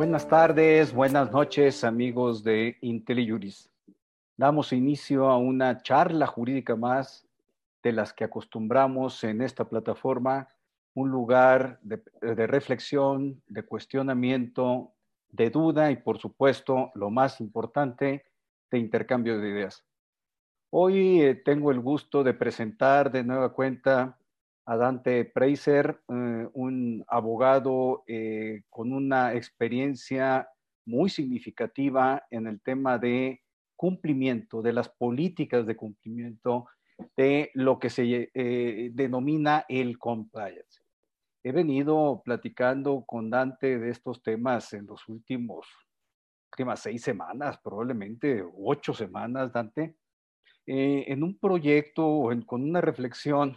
Buenas tardes, buenas noches, amigos de IntelliJuris. Damos inicio a una charla jurídica más de las que acostumbramos en esta plataforma, un lugar de, reflexión, de cuestionamiento, de duda y, por supuesto, lo más importante, de intercambio de ideas. Hoy eh, tengo el gusto de presentar de nueva cuenta a Dante Preiser, eh, un abogado eh, con una experiencia muy significativa en el tema de cumplimiento, de las políticas de cumplimiento de lo que se denomina el compliance. He venido platicando con Dante de estos temas en los últimos, últimas seis semanas, probablemente ocho semanas, Dante, eh, en un proyecto con una reflexión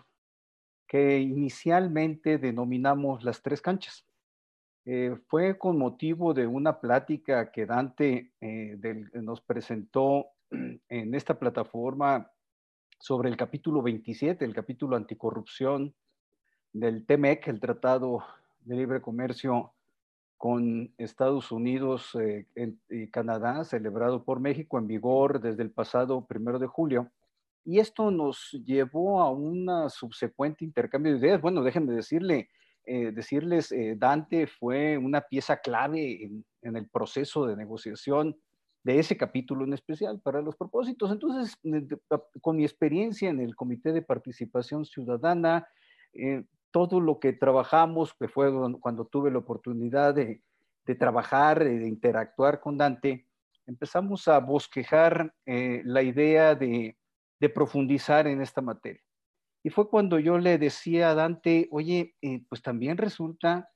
que inicialmente denominamos las tres canchas. Eh, fue con motivo de una plática que Dante eh, nos presentó en esta plataforma sobre el capítulo 27, el capítulo anticorrupción del TEMEC, el Tratado de Libre Comercio con Estados Unidos eh, y Canadá, celebrado por México en vigor desde el pasado primero de julio. Y esto nos llevó a un subsecuente intercambio de ideas. Bueno, déjenme decirle, eh, decirles, eh, Dante fue una pieza clave en, en, el proceso de negociación de ese capítulo en especial para los propósitos. Entonces, con mi experiencia en el Comité de Participación Ciudadana, todo lo que trabajamos, que fue cuando tuve la oportunidad de, trabajar, de interactuar con Dante, empezamos a bosquejar eh, la idea de, profundizar en esta materia. Y fue cuando yo le decía a Dante, oye, eh, pues también resulta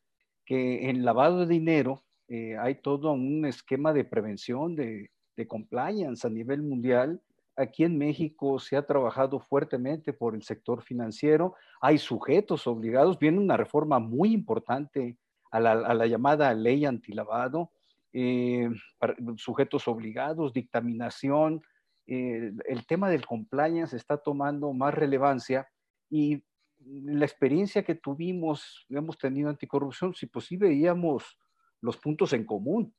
que en lavado de dinero eh, hay todo un esquema de prevención, de, de compliance a nivel mundial, Aquí en México se ha trabajado fuertemente por el sector financiero. Hay sujetos obligados. Viene una reforma muy importante a la, llamada ley antilavado. Eh, sujetos obligados, dictaminación. Eh, el tema del compliance está tomando más relevancia y la experiencia que tuvimos, hemos tenido anticorrupción, si pues sí veíamos los puntos en común.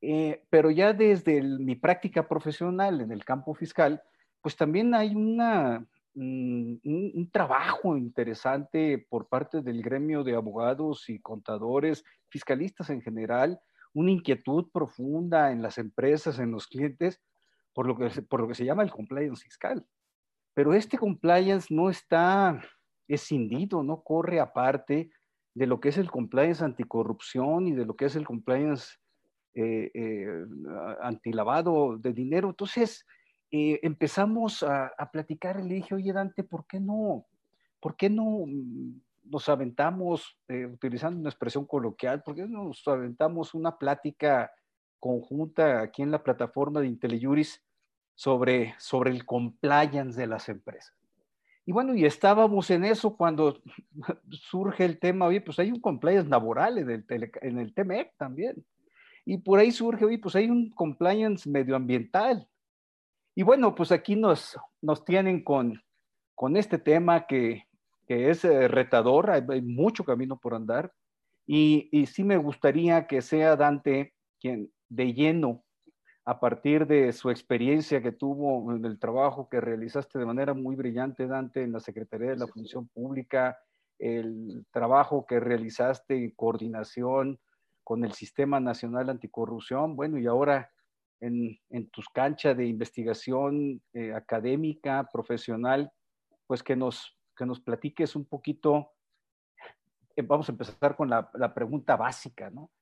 Eh, pero ya desde mi práctica profesional en el campo fiscal, pues también hay una, un, trabajo interesante por parte del gremio de abogados y contadores, fiscalistas en general, una inquietud profunda en las empresas, en los clientes, por lo que, por lo que se llama el compliance fiscal. Pero este compliance no está escindido, no corre aparte de lo que es el compliance anticorrupción y de lo que es el compliance eh, eh, antilavado de dinero. Entonces eh, empezamos a, platicar y le dije, oye Dante, ¿por qué no, por qué no nos aventamos, eh, utilizando una expresión coloquial, por qué no nos aventamos una plática conjunta aquí en la plataforma de IntelliJuris sobre, sobre el compliance de las empresas? Y bueno, y estábamos en eso cuando surge el tema, oye, pues hay un compliance laboral en el, el TMEC también. Y por ahí surge, oye, pues hay un compliance medioambiental. Y bueno, pues aquí nos, nos tienen con, con este tema que, que es eh, retador, hay, mucho camino por andar. Y, y sí me gustaría que sea Dante quien de lleno, a partir de su experiencia que tuvo en el trabajo que realizaste de manera muy brillante, Dante, en la Secretaría de la Función Pública, el trabajo que realizaste en coordinación con el Sistema Nacional Anticorrupción, bueno, y ahora en, en tus canchas de investigación eh, académica, profesional, pues que nos, que nos platiques un poquito, eh, vamos a empezar con la, la pregunta básica, ¿no?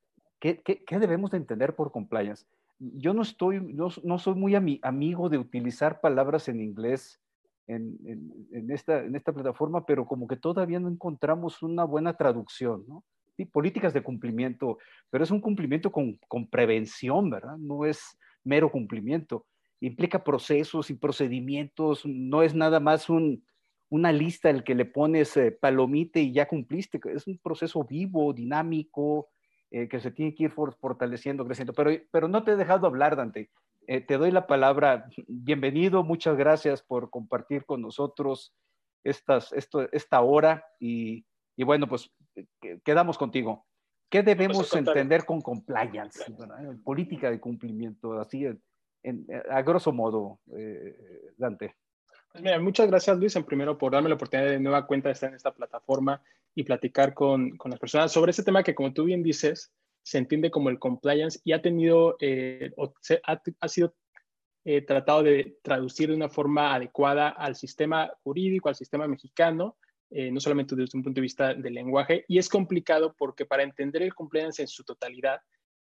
¿Qué, ¿Qué, qué, debemos de entender por compliance? Yo no estoy, no, no soy muy ami, amigo de utilizar palabras en inglés en, esta, plataforma, pero como que todavía no encontramos una buena traducción, ¿no? políticas de cumplimiento, pero es un cumplimiento con, con prevención, ¿verdad? No es mero cumplimiento. Implica procesos y procedimientos, no es nada más un, una lista el que le pones eh, palomite y ya cumpliste, es un proceso vivo, dinámico, eh, que se tiene que ir fortaleciendo, creciendo. Pero, pero no te he dejado hablar, Dante. Eh, te doy la palabra. Bienvenido, muchas gracias por compartir con nosotros estas, esto, esta hora y Y bueno, pues quedamos contigo. ¿Qué debemos entender con compliance? política de cumplimiento, así a grosso modo, eh, Dante. Pues mira, muchas gracias Luis, en primero por darme la oportunidad de nueva cuenta de estar en esta plataforma y platicar con, con las personas sobre este tema que como tú bien dices, se entiende como el compliance y ha tenido, eh, ha, ha, sido eh, tratado de traducir de una forma adecuada al sistema jurídico, al sistema mexicano, eh, no solamente desde un punto de vista del lenguaje, y es complicado porque para entender el compliance en su totalidad,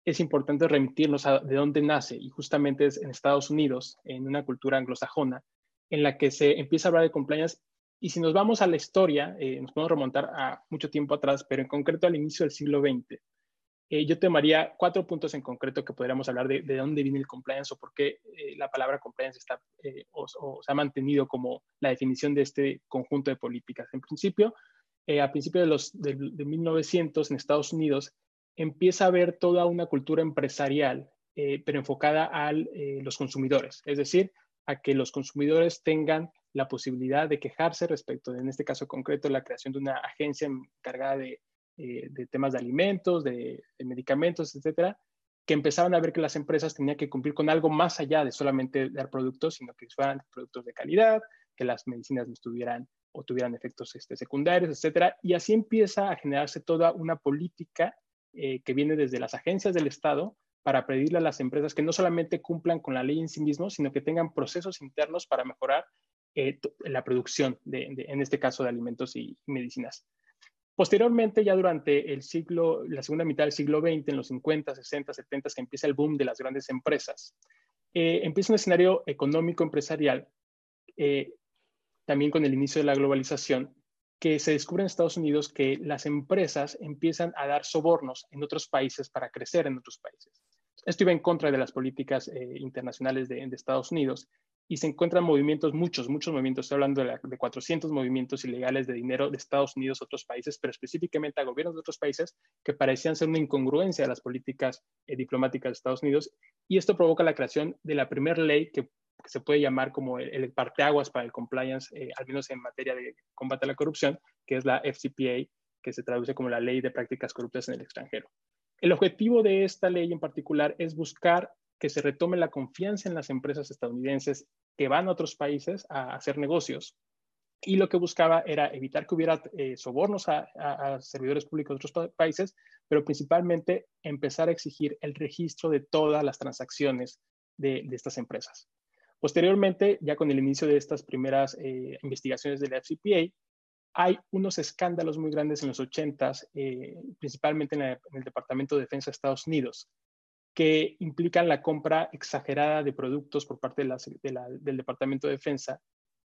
es importante remitirnos a de dónde nace, y justamente es en Estados Unidos, en una cultura anglosajona, en la que se empieza a hablar de compliance. Y si nos vamos a la historia, eh, nos podemos remontar a mucho tiempo atrás, pero en concreto al inicio del siglo XX. Eh, yo tomaría cuatro puntos en concreto que podríamos hablar de, de dónde viene el compliance o por qué eh, la palabra compliance está o, se ha mantenido como la definición de este conjunto de políticas. En principio, a principios de, los, de, de 1900 en Estados Unidos, empieza a haber toda una cultura empresarial, eh, pero enfocada a los consumidores, es decir, a que los consumidores tengan la posibilidad de quejarse respecto, de, en este caso concreto, la creación de una agencia encargada de, eh, temas de alimentos, de, medicamentos, etcétera, que empezaban a ver que las empresas tenían que cumplir con algo más allá de solamente dar productos, sino que fueran productos de calidad, que las medicinas no estuvieran o tuvieran efectos este, secundarios, etcétera. Y así empieza a generarse toda una política eh, que viene desde las agencias del Estado para pedirle a las empresas que no solamente cumplan con la ley en sí mismos, sino que tengan procesos internos para mejorar eh, la producción, en este caso, de alimentos y medicinas. Posteriormente, ya durante el siglo, la segunda mitad del siglo XX, en los 50, 60, 70, que empieza el boom de las grandes empresas, eh, empieza un escenario económico empresarial, también con el inicio de la globalización, que se descubre en Estados Unidos que las empresas empiezan a dar sobornos en otros países para crecer en otros países. Esto iba en contra de las políticas eh, internacionales de, Estados Unidos y se encuentran movimientos, muchos, muchos movimientos, estoy hablando de, de, 400 movimientos ilegales de dinero de Estados Unidos a otros países, pero específicamente a gobiernos de otros países que parecían ser una incongruencia de las políticas eh, diplomáticas de Estados Unidos. Y esto provoca la creación de la primera ley que se puede llamar como el, parteaguas para el compliance, eh, al menos en materia de combate a la corrupción, que es la FCPA, que se traduce como la Ley de Prácticas Corruptas en el extranjero. El objetivo de esta ley en particular es buscar que se retome la confianza en las empresas estadounidenses que van a otros países a hacer negocios. Y lo que buscaba era evitar que hubiera eh, sobornos a, servidores públicos de otros países, pero principalmente empezar a exigir el registro de todas las transacciones de estas empresas. Posteriormente, ya con el inicio de estas primeras eh, investigaciones de la FCPA, hay unos escándalos muy grandes en los 80s, eh, principalmente en, el Departamento de Defensa de Estados Unidos, que implican la compra exagerada de productos por parte del Departamento de Defensa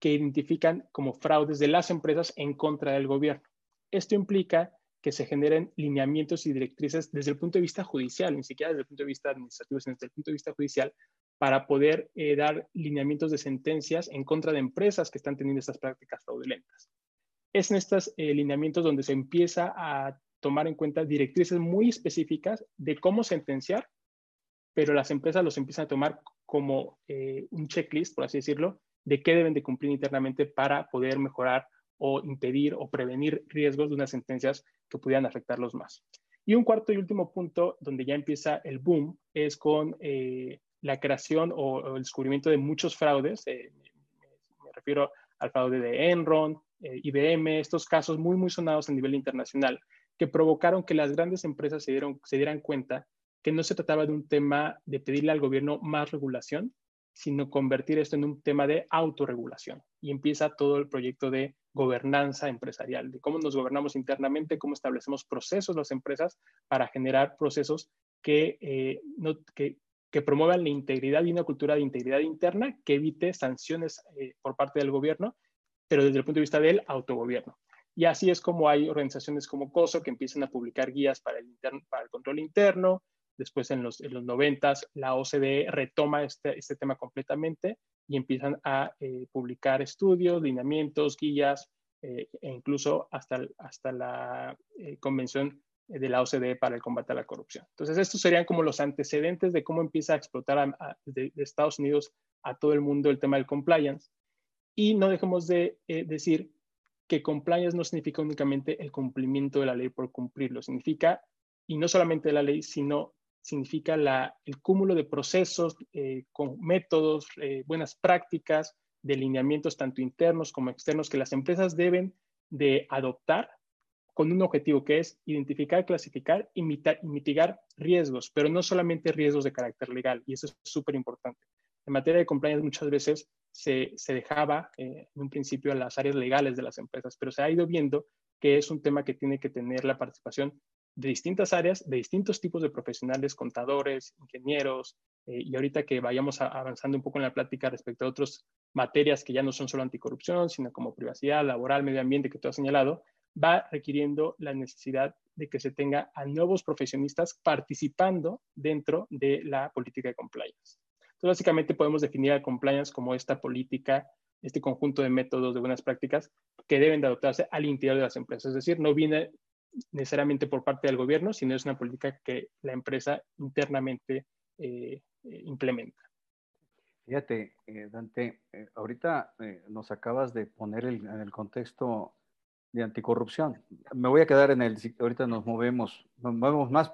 que identifican como fraudes de las empresas en contra del gobierno. Esto implica que se generen lineamientos y directrices desde el punto de vista judicial, ni siquiera desde el punto de vista administrativo, sino desde el punto de vista judicial, para poder eh, dar lineamientos de sentencias en contra de empresas que están teniendo estas prácticas fraudulentas. Es en estos eh, lineamientos donde se empieza a tomar en cuenta directrices muy específicas de cómo sentenciar, pero las empresas los empiezan a tomar como eh, un checklist, por así decirlo, de qué deben de cumplir internamente para poder mejorar o impedir o prevenir riesgos de unas sentencias que pudieran afectarlos más. Y un cuarto y último punto donde ya empieza el boom es con la creación o, el descubrimiento de muchos fraudes. Eh, me, refiero al fraude de Enron, eh, IBM, estos casos muy, muy sonados a nivel internacional, que provocaron que las grandes empresas se, dieron, se dieran cuenta que no se trataba de un tema de pedirle al gobierno más regulación, sino convertir esto en un tema de autorregulación. Y empieza todo el proyecto de gobernanza empresarial, de cómo nos gobernamos internamente, cómo establecemos procesos las empresas para generar procesos que, eh, que promuevan la integridad y una cultura de integridad interna que evite sanciones eh, por parte del gobierno, pero desde el punto de vista del autogobierno. Y así es como hay organizaciones como COSO que empiezan a publicar guías para el, control interno. Después, en los, en los 90, la OCDE retoma este, este tema completamente y empiezan a eh, publicar estudios, lineamientos, guías, eh, e incluso hasta, hasta la Convención de la OCDE para el combate a la corrupción. Entonces, estos serían como los antecedentes de cómo empieza a explotar de, Estados Unidos a todo el mundo el tema del compliance. Y no dejemos de eh, decir que compliance no significa únicamente el cumplimiento de la ley por cumplirlo, significa, y no solamente la ley, sino significa la, el cúmulo de procesos, eh, con métodos, eh, buenas prácticas, de lineamientos tanto internos como externos que las empresas deben de adoptar con un objetivo que es identificar, clasificar y mitigar riesgos, pero no solamente riesgos de carácter legal, y eso es súper importante. En materia de compliance muchas veces se, dejaba eh, en un principio a las áreas legales de las empresas, pero se ha ido viendo que es un tema que tiene que tener la participación de distintas áreas, de distintos tipos de profesionales, contadores, ingenieros, eh, y ahorita que vayamos avanzando un poco en la plática respecto a otras materias que ya no son solo anticorrupción, sino como privacidad, laboral, medio ambiente, que tú has señalado, va requiriendo la necesidad de que se tenga a nuevos profesionistas participando dentro de la política de compliance. Entonces, básicamente podemos definir a compliance como esta política, este conjunto de métodos, de buenas prácticas que deben de adoptarse al interior de las empresas. Es decir, no viene necesariamente por parte del gobierno, sino es una política que la empresa internamente eh, eh, implementa. Fíjate, eh, Dante, ahorita nos acabas de poner en el contexto de anticorrupción. Me voy a quedar en el, ahorita nos movemos, nos movemos más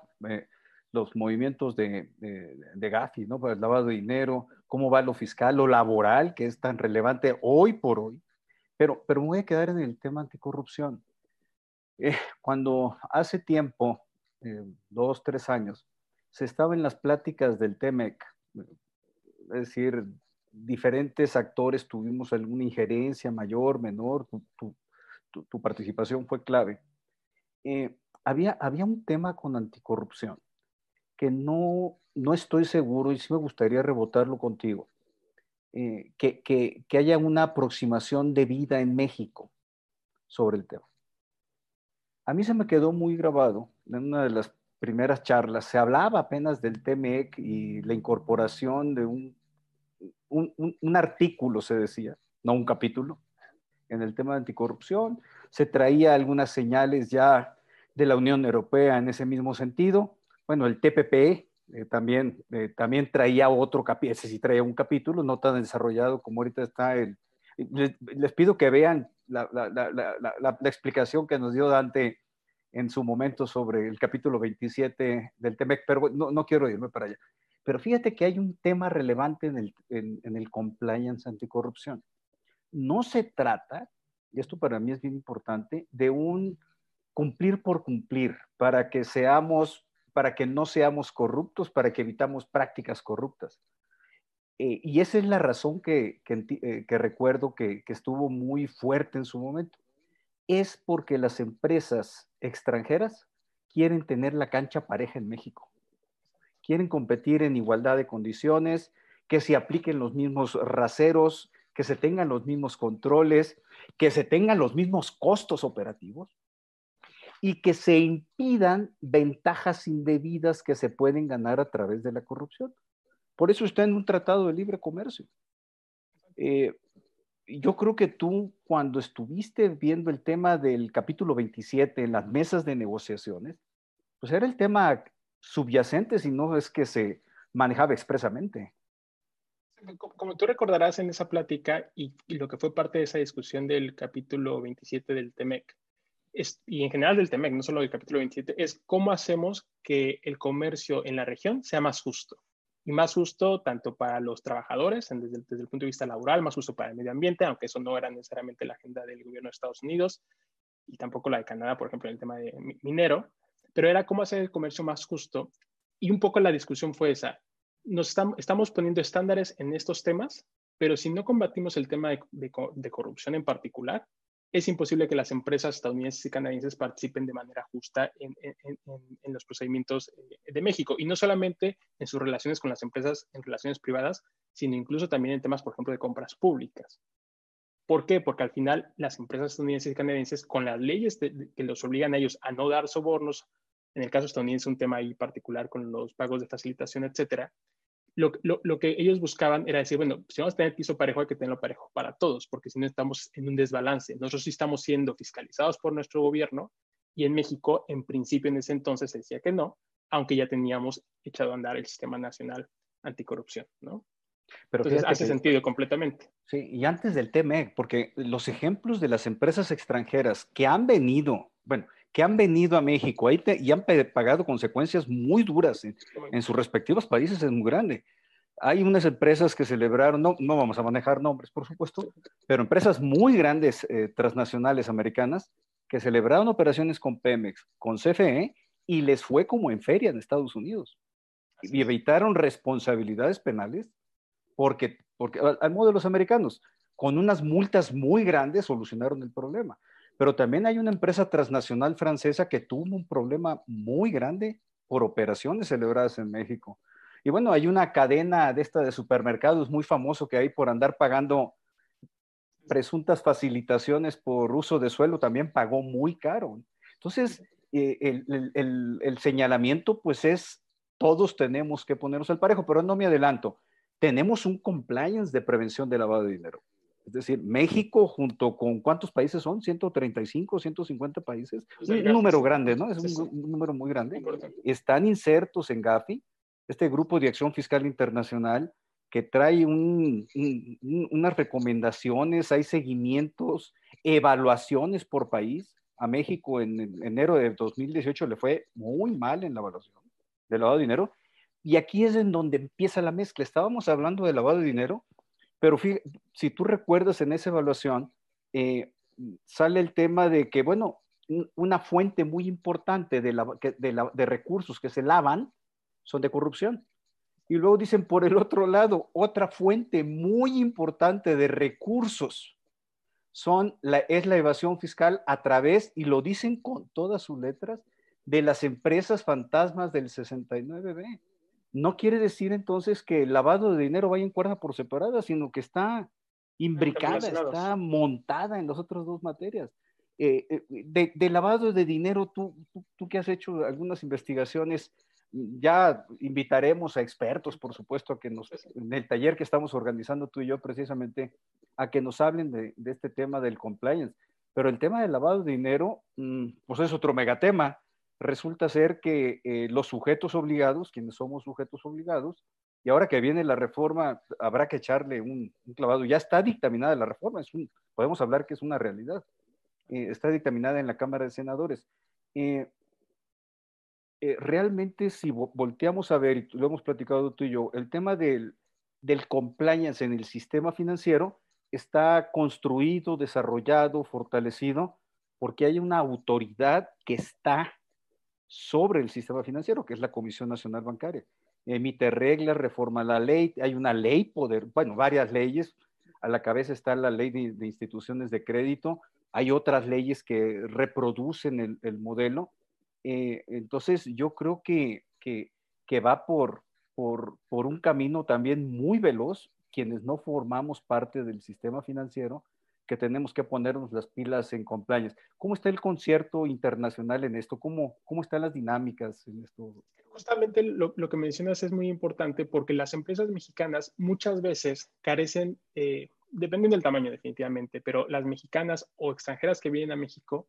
los movimientos de, de, de Gafi, ¿no? Para el lavado de dinero, cómo va lo fiscal, lo laboral, que es tan relevante hoy por hoy. Pero, pero me voy a quedar en el tema anticorrupción. Eh, cuando hace tiempo, eh, dos, tres años, se estaba en las pláticas del TEMEC, es decir, diferentes actores tuvimos alguna injerencia mayor, menor, tu, tu, participación fue clave. Eh, había, había un tema con anticorrupción que no, no estoy seguro y sí me gustaría rebotarlo contigo, eh, que, que, que, haya una aproximación de vida en México sobre el tema. A mí se me quedó muy grabado en una de las primeras charlas, se hablaba apenas del TMEC y la incorporación de un, un, un artículo, se decía, no un capítulo, en el tema de anticorrupción. Se traía algunas señales ya de la Unión Europea en ese mismo sentido bueno, el TPP eh, también, eh, también traía otro capítulo, ese sí traía un capítulo, no tan desarrollado como ahorita está el... Les, pido que vean la, la, la, la, explicación que nos dio Dante en su momento sobre el capítulo 27 del TEMEC, pero no, no, quiero irme para allá. Pero fíjate que hay un tema relevante en el, en, en el compliance anticorrupción. No se trata, y esto para mí es bien importante, de un cumplir por cumplir, para que seamos para que no seamos corruptos, para que evitamos prácticas corruptas. Eh, y esa es la razón que, eh, recuerdo que, estuvo muy fuerte en su momento. Es porque las empresas extranjeras quieren tener la cancha pareja en México. Quieren competir en igualdad de condiciones, que se apliquen los mismos raseros, que se tengan los mismos controles, que se tengan los mismos costos operativos y que se impidan ventajas indebidas que se pueden ganar a través de la corrupción. Por eso está en un tratado de libre comercio. Eh, yo creo que tú, cuando estuviste viendo el tema del capítulo 27 en las mesas de negociaciones, pues era el tema subyacente, si no es que se manejaba expresamente. Como tú recordarás en esa plática y, y, lo que fue parte de esa discusión del capítulo 27 del TEMEC, y en general del TEMEC, no solo del capítulo 27, es cómo hacemos que el comercio en la región sea más justo. Y más justo tanto para los trabajadores, desde el, punto de vista laboral, más justo para el medio ambiente, aunque eso no era necesariamente la agenda del gobierno de Estados Unidos y tampoco la de Canadá, por ejemplo, en el tema de minero, pero era cómo hacer el comercio más justo. Y un poco la discusión fue esa. Nos estamos, poniendo estándares en estos temas, pero si no combatimos el tema de corrupción en particular, es imposible que las empresas estadounidenses y canadienses participen de manera justa en, los procedimientos eh, de México. Y no solamente en sus relaciones con las empresas, en relaciones privadas, sino incluso también en temas, por ejemplo, de compras públicas. ¿Por qué? Porque al final las empresas estadounidenses y canadienses, con las leyes que los obligan a ellos a no dar sobornos, en el caso estadounidense un tema ahí particular con los pagos de facilitación, etcétera, lo, lo, que ellos buscaban era decir, bueno, si vamos a tener piso parejo, hay que tenerlo parejo para todos, porque si no estamos en un desbalance. Nosotros sí estamos siendo fiscalizados por nuestro gobierno y en México, en principio, en ese entonces se decía que no, aunque ya teníamos echado a andar el sistema nacional anticorrupción, ¿no? Pero Entonces hace sentido completamente. Sí, y antes del TME, porque los ejemplos de las empresas extranjeras que han venido, bueno, que han venido a México ahí y han pagado consecuencias muy duras en, en, sus respectivos países es muy grande. Hay unas empresas que celebraron, no, no vamos a manejar nombres, por supuesto, pero empresas muy grandes eh, transnacionales americanas que celebraron operaciones con Pemex, con CFE, y les fue como en feria en Estados Unidos. y evitaron responsabilidades penales porque, porque al modo de los americanos, con unas multas muy grandes solucionaron el problema. Pero también hay una empresa transnacional francesa que tuvo un problema muy grande por operaciones celebradas en México. Y bueno, hay una cadena de esta de supermercados muy famoso que hay por andar pagando presuntas facilitaciones por uso de suelo, también pagó muy caro. Entonces, eh, el, señalamiento pues es, todos tenemos que ponernos al parejo, pero no me adelanto. Tenemos un compliance de prevención de lavado de dinero. Es decir, México junto con cuántos países son, 135, 150 países, un, número grande, ¿no? Es un, un número muy grande. Están insertos en GAFI este grupo de acción fiscal internacional que trae unas recomendaciones, hay seguimientos, evaluaciones por país. A México en, enero de 2018 le fue muy mal en la evaluación de lavado de dinero. Y aquí es en donde empieza la mezcla. Estábamos hablando de lavado de dinero, pero si tú recuerdas en esa evaluación, eh, sale el tema de que, bueno, una fuente muy importante de, recursos que se lavan son de corrupción. Y luego dicen, por el otro lado, otra fuente muy importante de recursos son es la evasión fiscal a través, y lo dicen con todas sus letras, de las empresas fantasmas del 69B. No quiere decir entonces que el lavado de dinero vaya en cuerda por separada, sino que está imbricada, está montada en las otras dos materias. Eh, eh, de, lavado de dinero, tú, tú, tú que has hecho algunas investigaciones, ya invitaremos a expertos, por supuesto, a que nos, en el taller que estamos organizando tú y yo precisamente, a que nos hablen de, este tema del compliance. Pero el tema del lavado de dinero, mm, pues es otro megatema. Resulta ser que eh, los sujetos obligados, quienes somos sujetos obligados, y ahora que viene la reforma, habrá que echarle un, clavado. Ya está dictaminada la reforma, es un, podemos hablar que es una realidad. Eh, está dictaminada en la Cámara de Senadores. Eh, realmente si volteamos a ver, y lo hemos platicado tú y yo, el tema del, del compliance en el sistema financiero está construido, desarrollado, fortalecido, porque hay una autoridad que está sobre el sistema financiero, que es la Comisión Nacional Bancaria. Emite reglas, reforma la ley, hay una ley, poder, bueno, varias leyes, a la cabeza está la ley de, instituciones de crédito, hay otras leyes que reproducen el, el modelo, eh, entonces, yo creo que, que, que va por, por, por, un camino también muy veloz, quienes no formamos parte del sistema financiero, que tenemos que ponernos las pilas en compliance. ¿Cómo está el concierto internacional en esto? ¿Cómo, cómo están las dinámicas en esto? Justamente lo, lo que mencionas es muy importante porque las empresas mexicanas muchas veces carecen, eh, dependiendo del tamaño definitivamente, pero las mexicanas o extranjeras que vienen a México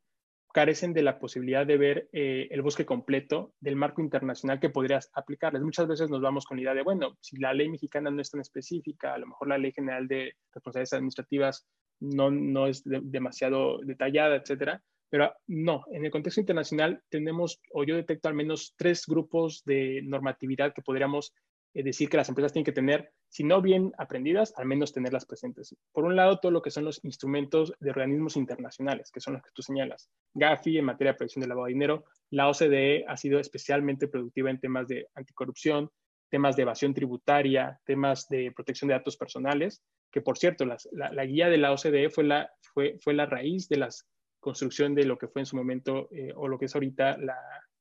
carecen de la posibilidad de ver eh, el bosque completo del marco internacional que podrías aplicarles. Muchas veces nos vamos con la idea de, bueno, si la ley mexicana no es tan específica, a lo mejor la ley general de responsabilidades administrativas no, no es demasiado detallada, etcétera. Pero no, en el contexto internacional tenemos, o yo detecto al menos tres grupos de normatividad que podríamos es decir que las empresas tienen que tener, si no bien aprendidas, al menos tenerlas presentes. Por un lado, todo lo que son los instrumentos de organismos internacionales, que son los que tú señalas. GAFI en materia de prevención del lavado de dinero, la OCDE ha sido especialmente productiva en temas de anticorrupción, temas de evasión tributaria, temas de protección de datos personales, que por cierto, la, guía de la OCDE fue la, fue, fue la raíz de la construcción de lo que fue en su momento, eh, o lo que es ahorita la,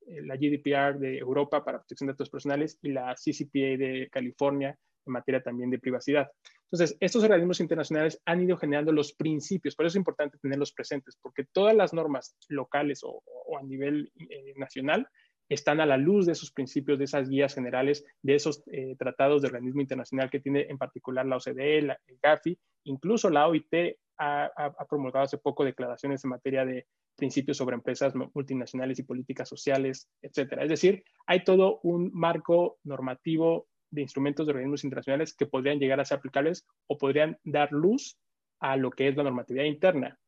eh, la GDPR de Europa para protección de datos personales y la CCPA de California en materia también de privacidad. Entonces, estos organismos internacionales han ido generando los principios, por eso es importante tenerlos presentes, porque todas las normas locales o, a nivel eh, nacional están a la luz de esos principios, de esas guías generales, de esos eh, tratados de organismo internacional que tiene en particular la OCDE, la, el GAFI, incluso la OIT ha, ha, promulgado hace poco declaraciones en materia de principios sobre empresas multinacionales y políticas sociales, etcétera. Es decir, hay todo un marco normativo de instrumentos de organismos internacionales que podrían llegar a ser aplicables o podrían dar luz a lo que es la normatividad interna.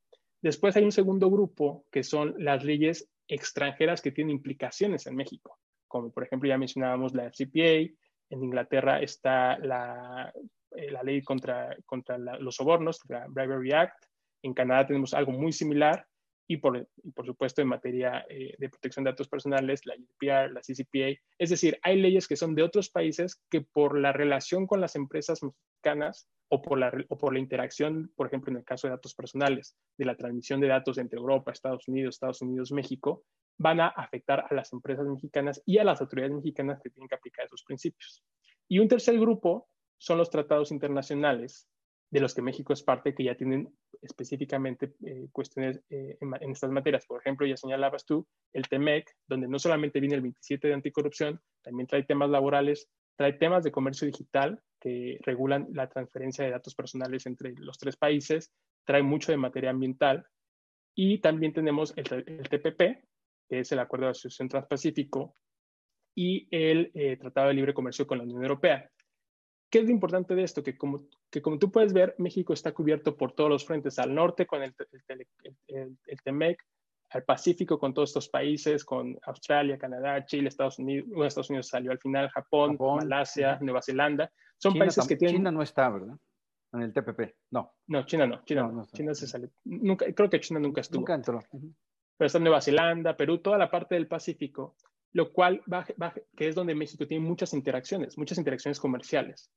Después hay un segundo grupo que son las leyes extranjeras que tienen implicaciones en México, como por ejemplo ya mencionábamos la FCPA, en Inglaterra está la, eh, la ley contra, contra los sobornos, la Bribery Act, en Canadá tenemos algo muy similar y por, por supuesto en materia eh, de protección de datos personales, la GDPR, la CCPA. Es decir, hay leyes que son de otros países que por la relación con las empresas mexicanas o por, la, o por la interacción, por ejemplo, en el caso de datos personales, de la transmisión de datos entre Europa, Estados Unidos, Estados Unidos, México, van a afectar a las empresas mexicanas y a las autoridades mexicanas que tienen que aplicar esos principios. Y un tercer grupo son los tratados internacionales de los que México es parte, que ya tienen específicamente eh, cuestiones eh, en, estas materias. Por ejemplo, ya señalabas tú el TEMEC, donde no solamente viene el 27 de anticorrupción, también trae temas laborales, trae temas de comercio digital que regulan la transferencia de datos personales entre los tres países, trae mucho de materia ambiental y también tenemos el, TPP, que es el Acuerdo de Asociación Transpacífico, y el eh, Tratado de Libre Comercio con la Unión Europea. ¿Qué es lo importante de esto? Que como, que como tú puedes ver, México está cubierto por todos los frentes, al norte con el, el, el, TEMEC, al Pacífico con todos estos países, con Australia, Canadá, Chile, Estados Unidos, bueno, Estados Unidos salió al final, Japón, Malasia, Nueva Zelanda. Son países que tienen... China no está, ¿verdad? En el TPP, no. No, China no, China no. China se sale. Nunca, creo que China nunca estuvo. Nunca entró. Pero está Nueva Zelanda, Perú, toda la parte del Pacífico lo cual va, que es donde México tiene muchas interacciones, muchas interacciones comerciales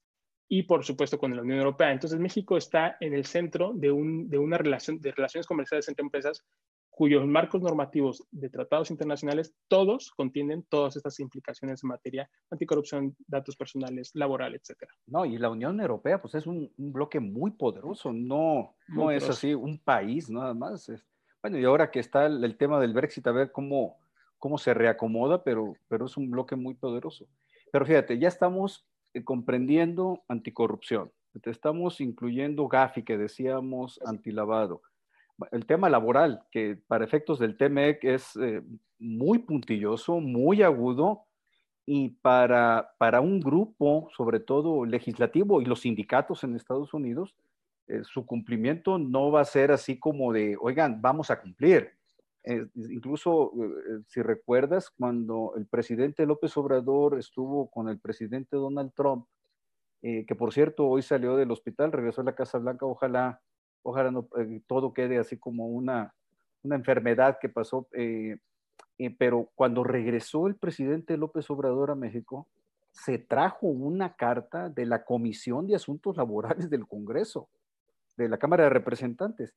y por supuesto con la Unión Europea. Entonces México está en el centro de, un, de una relación de relaciones comerciales entre empresas cuyos marcos normativos de tratados internacionales todos contienen todas estas implicaciones en materia anticorrupción, datos personales, laboral, etcétera. No, y la Unión Europea pues es un, bloque muy poderoso, no, no es así un país nada más. bueno, y ahora que está el, el tema del Brexit, a ver cómo cómo se reacomoda, pero, pero es un bloque muy poderoso. Pero fíjate, ya estamos eh, comprendiendo anticorrupción, estamos incluyendo GAFI, que decíamos antilavado. El tema laboral, que para efectos del TMEC es eh, muy puntilloso, muy agudo, y para, para un grupo, sobre todo legislativo y los sindicatos en Estados Unidos, eh, su cumplimiento no va a ser así como de, oigan, vamos a cumplir eh, incluso, eh, si recuerdas, cuando el presidente López Obrador estuvo con el presidente Donald Trump, eh, que por cierto hoy salió del hospital, regresó a la Casa Blanca, ojalá, ojalá no, todo quede así como una, una enfermedad que pasó, pero cuando regresó el presidente López Obrador a México, se trajo una carta de la Comisión de Asuntos Laborales del Congreso, de la Cámara de Representantes,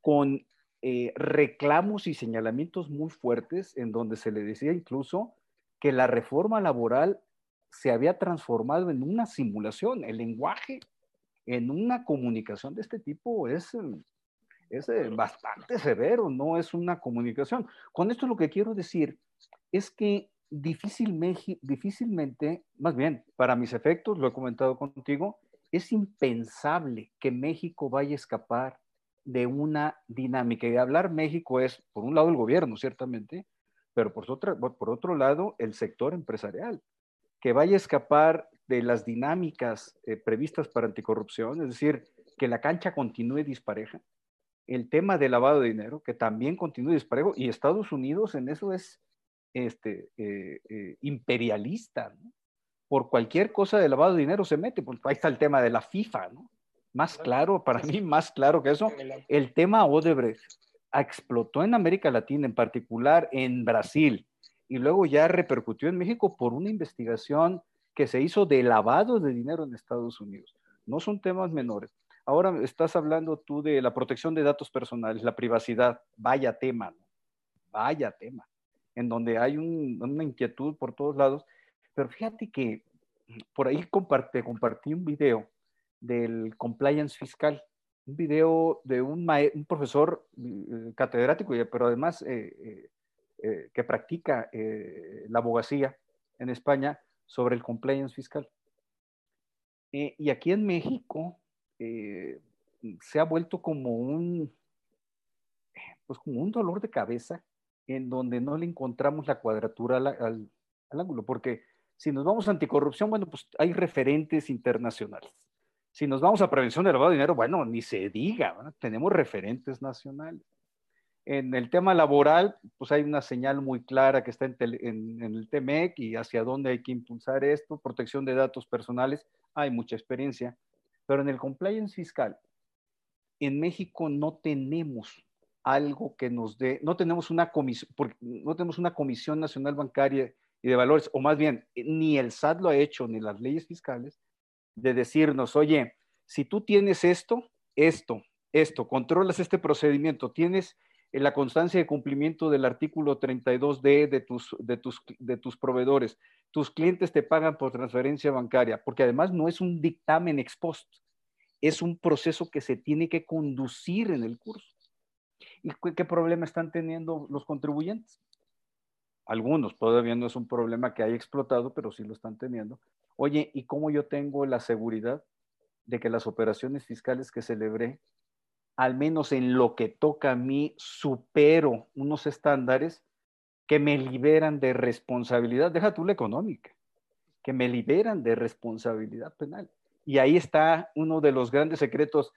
con eh, reclamos y señalamientos muy fuertes en donde se le decía incluso que la reforma laboral se había transformado en una simulación. El lenguaje en una comunicación de este tipo es, es eh, bastante severo, no es una comunicación. Con esto lo que quiero decir es que difícilmente, difícilmente, más bien, para mis efectos, lo he comentado contigo, es impensable que México vaya a escapar de una dinámica. Y hablar México es, por un lado, el gobierno, ciertamente, pero por otro, por otro lado, el sector empresarial, que vaya a escapar de las dinámicas eh, previstas para anticorrupción, es decir, que la cancha continúe dispareja. El tema del lavado de dinero, que también continúe disparejo, y Estados Unidos en eso es este, eh, eh, imperialista, Por cualquier cosa de lavado de dinero se mete, pues ahí está el tema de la FIFA, ¿no? Más claro, para mí, más claro que eso, el tema Odebrecht explotó en América Latina, en particular en Brasil, y luego ya repercutió en México por una investigación que se hizo de lavado de dinero en Estados Unidos. No son temas menores. Ahora estás hablando tú de la protección de datos personales, la privacidad. Vaya tema, ¿no? Vaya tema, en donde hay una inquietud por todos lados. Pero fíjate que por ahí compartí un video del compliance fiscal. Un video de un, profesor eh, catedrático, pero además eh, eh, que practica la abogacía en España sobre el compliance fiscal. y aquí en México se ha vuelto como un, pues como un dolor de cabeza en donde no le encontramos la cuadratura al, al ángulo, porque Si nos vamos a anticorrupción, bueno, pues hay referentes internacionales. Si nos vamos a prevención de lavado de dinero, bueno, ni se diga, tenemos referentes nacionales. En el tema laboral, pues hay una señal muy clara que está en, el TMEC y hacia dónde hay que impulsar esto. Protección de datos personales, hay mucha experiencia. Pero en el compliance fiscal, en México no tenemos algo que nos dé, no tenemos una comisión, no tenemos una comisión nacional bancaria y de valores, o más bien, ni el SAT lo ha hecho, ni las leyes fiscales, de decirnos, oye, si tú tienes esto, esto, esto, controlas este procedimiento, tienes la constancia de cumplimiento del artículo 32D de tus, de, tus, de tus proveedores. Tus clientes te pagan por transferencia bancaria, porque además no es un dictamen ex post, es un proceso que se tiene que conducir en el curso. ¿Y qué problema están teniendo los contribuyentes? Algunos, todavía no es un problema que haya explotado, pero sí lo están teniendo. Oye, ¿y cómo yo tengo la seguridad de que las operaciones fiscales que celebré al menos en lo que toca a mí, supero unos estándares que me liberan de responsabilidad, deja tú la económica, que me liberan de responsabilidad penal. Y ahí está uno de los grandes secretos.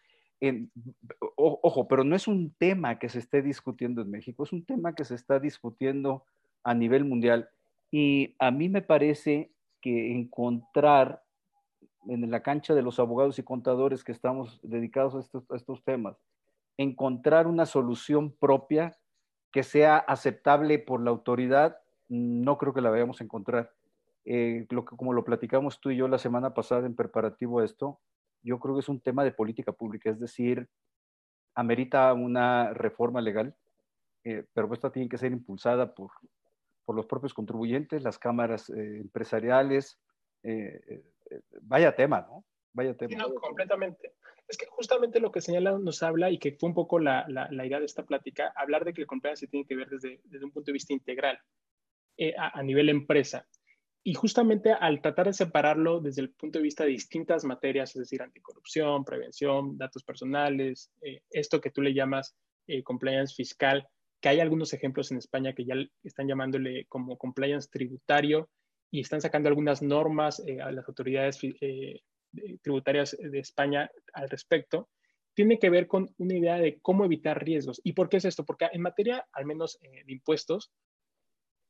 Ojo, pero no es un tema que se esté discutiendo en México, es un tema que se está discutiendo a nivel mundial. Y a mí me parece encontrar en la cancha de los abogados y contadores que estamos dedicados a estos, a estos temas, encontrar una solución propia que sea aceptable por la autoridad, no creo que la vayamos a encontrar. Eh, lo que, como lo platicamos tú y yo la semana pasada en preparativo a esto, yo creo que es un tema de política pública, es decir, amerita una reforma legal, eh, pero esta tiene que ser impulsada por, por los propios contribuyentes, las cámaras eh, empresariales. vaya tema, ¿no? Vaya tema. no, completamente. Es que justamente lo que señala nos habla y que fue un poco la, la, idea de esta plática, hablar de que el compliance se tiene que ver desde, desde un punto de vista integral eh, a, a, nivel empresa. Y justamente al tratar de separarlo desde el punto de vista de distintas materias, es decir, anticorrupción, prevención, datos personales, eh, esto que tú le llamas eh, compliance fiscal, que hay algunos ejemplos en España que ya están llamándole como compliance tributario y están sacando algunas normas a las autoridades tributarias de España al respecto, tiene que ver con una idea de cómo evitar riesgos. ¿Y por qué es esto? Porque en materia, al menos eh, de impuestos,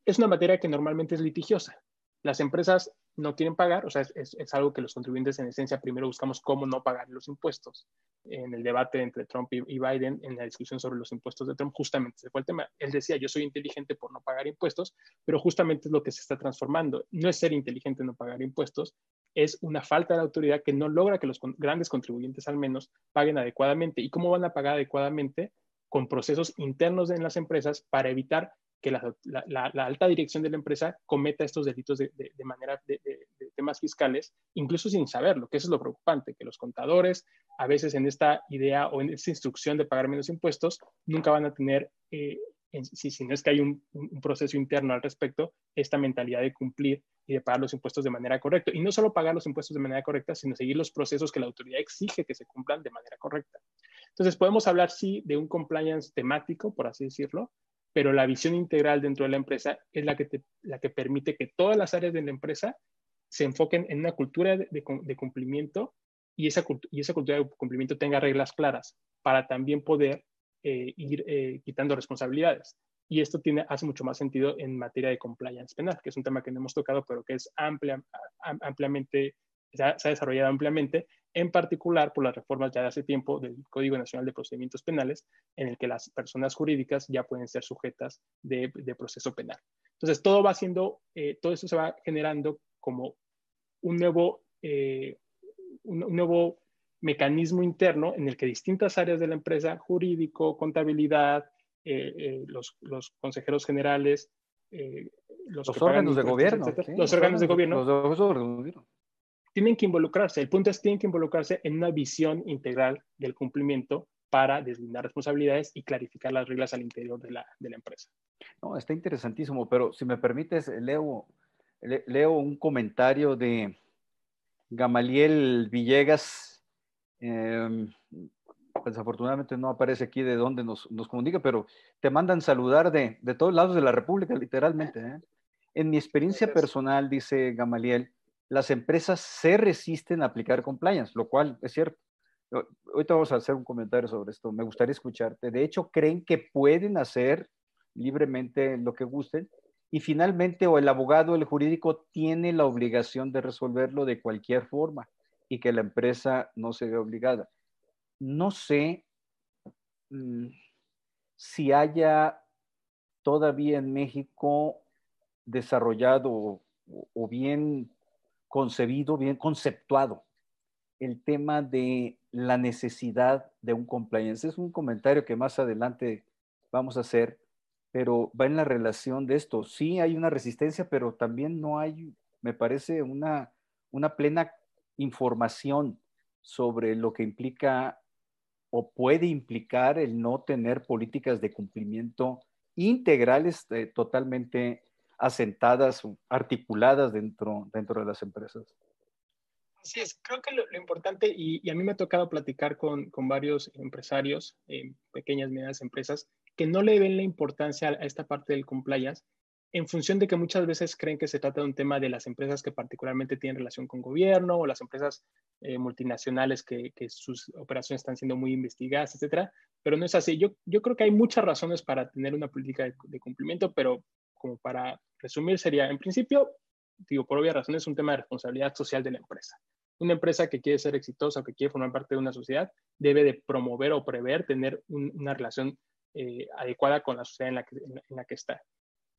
es una materia que normalmente es litigiosa. Las empresas no quieren pagar, o sea, es, algo que los contribuyentes en esencia primero buscamos cómo no pagar los impuestos. En el debate entre Trump y, Biden, en la discusión sobre los impuestos de Trump, justamente se fue el tema. Él decía, yo soy inteligente por no pagar impuestos, pero justamente es lo que se está transformando. No es ser inteligente no pagar impuestos, es una falta de autoridad que no logra que los grandes contribuyentes al menos paguen adecuadamente. ¿Y cómo van a pagar adecuadamente? Con procesos internos en las empresas para evitar que la, alta dirección de la empresa cometa estos delitos de, manera de, temas fiscales, incluso sin saberlo, que eso es lo preocupante, que los contadores a veces en esta idea o en esta instrucción de pagar menos impuestos nunca van a tener, eh, si, si, no es que hay un, proceso interno al respecto, esta mentalidad de cumplir y de pagar los impuestos de manera correcta. Y no solo pagar los impuestos de manera correcta, sino seguir los procesos que la autoridad exige que se cumplan de manera correcta. Entonces, podemos hablar, sí, de un compliance temático, por así decirlo, pero la visión integral dentro de la empresa es la que, la que permite que todas las áreas de la empresa se enfoquen en una cultura de, cumplimiento y esa, y esa cultura de cumplimiento tenga reglas claras para también poder eh, ir eh, quitando responsabilidades. Y esto tiene, hace mucho más sentido en materia de compliance penal, que es un tema que no hemos tocado, pero que es amplia, ampliamente, se ha, desarrollado ampliamente en particular por las reformas ya de hace tiempo del Código Nacional de Procedimientos Penales, en el que las personas jurídicas ya pueden ser sujetas de, proceso penal. Entonces, todo va haciendo, eh, todo eso se va generando como un nuevo, eh, un, nuevo mecanismo interno en el que distintas áreas de la empresa, jurídico, contabilidad, eh, los, los, consejeros generales, los, órganos de gobierno, los órganos de gobierno, los órganos de gobierno tienen que involucrarse. El punto es que tienen que involucrarse en una visión integral del cumplimiento para deslindar responsabilidades y clarificar las reglas al interior de la, de la empresa. No, está interesantísimo, pero si me permites, leo, leo un comentario de Gamaliel Villegas. Eh, desafortunadamente no aparece aquí de dónde nos, nos comunica, pero te mandan saludar de, de, todos lados de la República, literalmente. ¿eh? En mi experiencia personal, dice Gamaliel, las empresas se resisten a aplicar compliance, lo cual es cierto. Ahorita vamos a hacer un comentario sobre esto. Me gustaría escucharte. De hecho, creen que pueden hacer libremente lo que gusten y finalmente o el abogado, el jurídico, tiene la obligación de resolverlo de cualquier forma y que la empresa no se ve obligada. No sé mm, si haya todavía en México desarrollado o, bien concebido, bien conceptuado el tema de la necesidad de un compliance. Es un comentario que más adelante vamos a hacer, pero va en la relación de esto. Sí hay una resistencia, pero también no hay, me parece, una, una plena información sobre lo que implica o puede implicar el no tener políticas de cumplimiento integrales eh, totalmente asentadas, articuladas dentro, dentro de las empresas. Así es, creo que lo, importante, y, a mí me ha tocado platicar con, con varios empresarios, eh, pequeñas, medianas empresas, que no le ven la importancia a, esta parte del compliance en función de que muchas veces creen que se trata de un tema de las empresas que particularmente tienen relación con gobierno o las empresas eh, multinacionales que, sus operaciones están siendo muy investigadas, etcétera. Pero no es así. Yo, yo creo que hay muchas razones para tener una política de cumplimiento, pero como para resumir, sería, en principio, digo, por obvias razones, es un tema de responsabilidad social de la empresa. Una empresa que quiere ser exitosa o que quiere formar parte de una sociedad debe de promover o prever tener una relación eh, adecuada con la sociedad en la, que, en, la, que, está.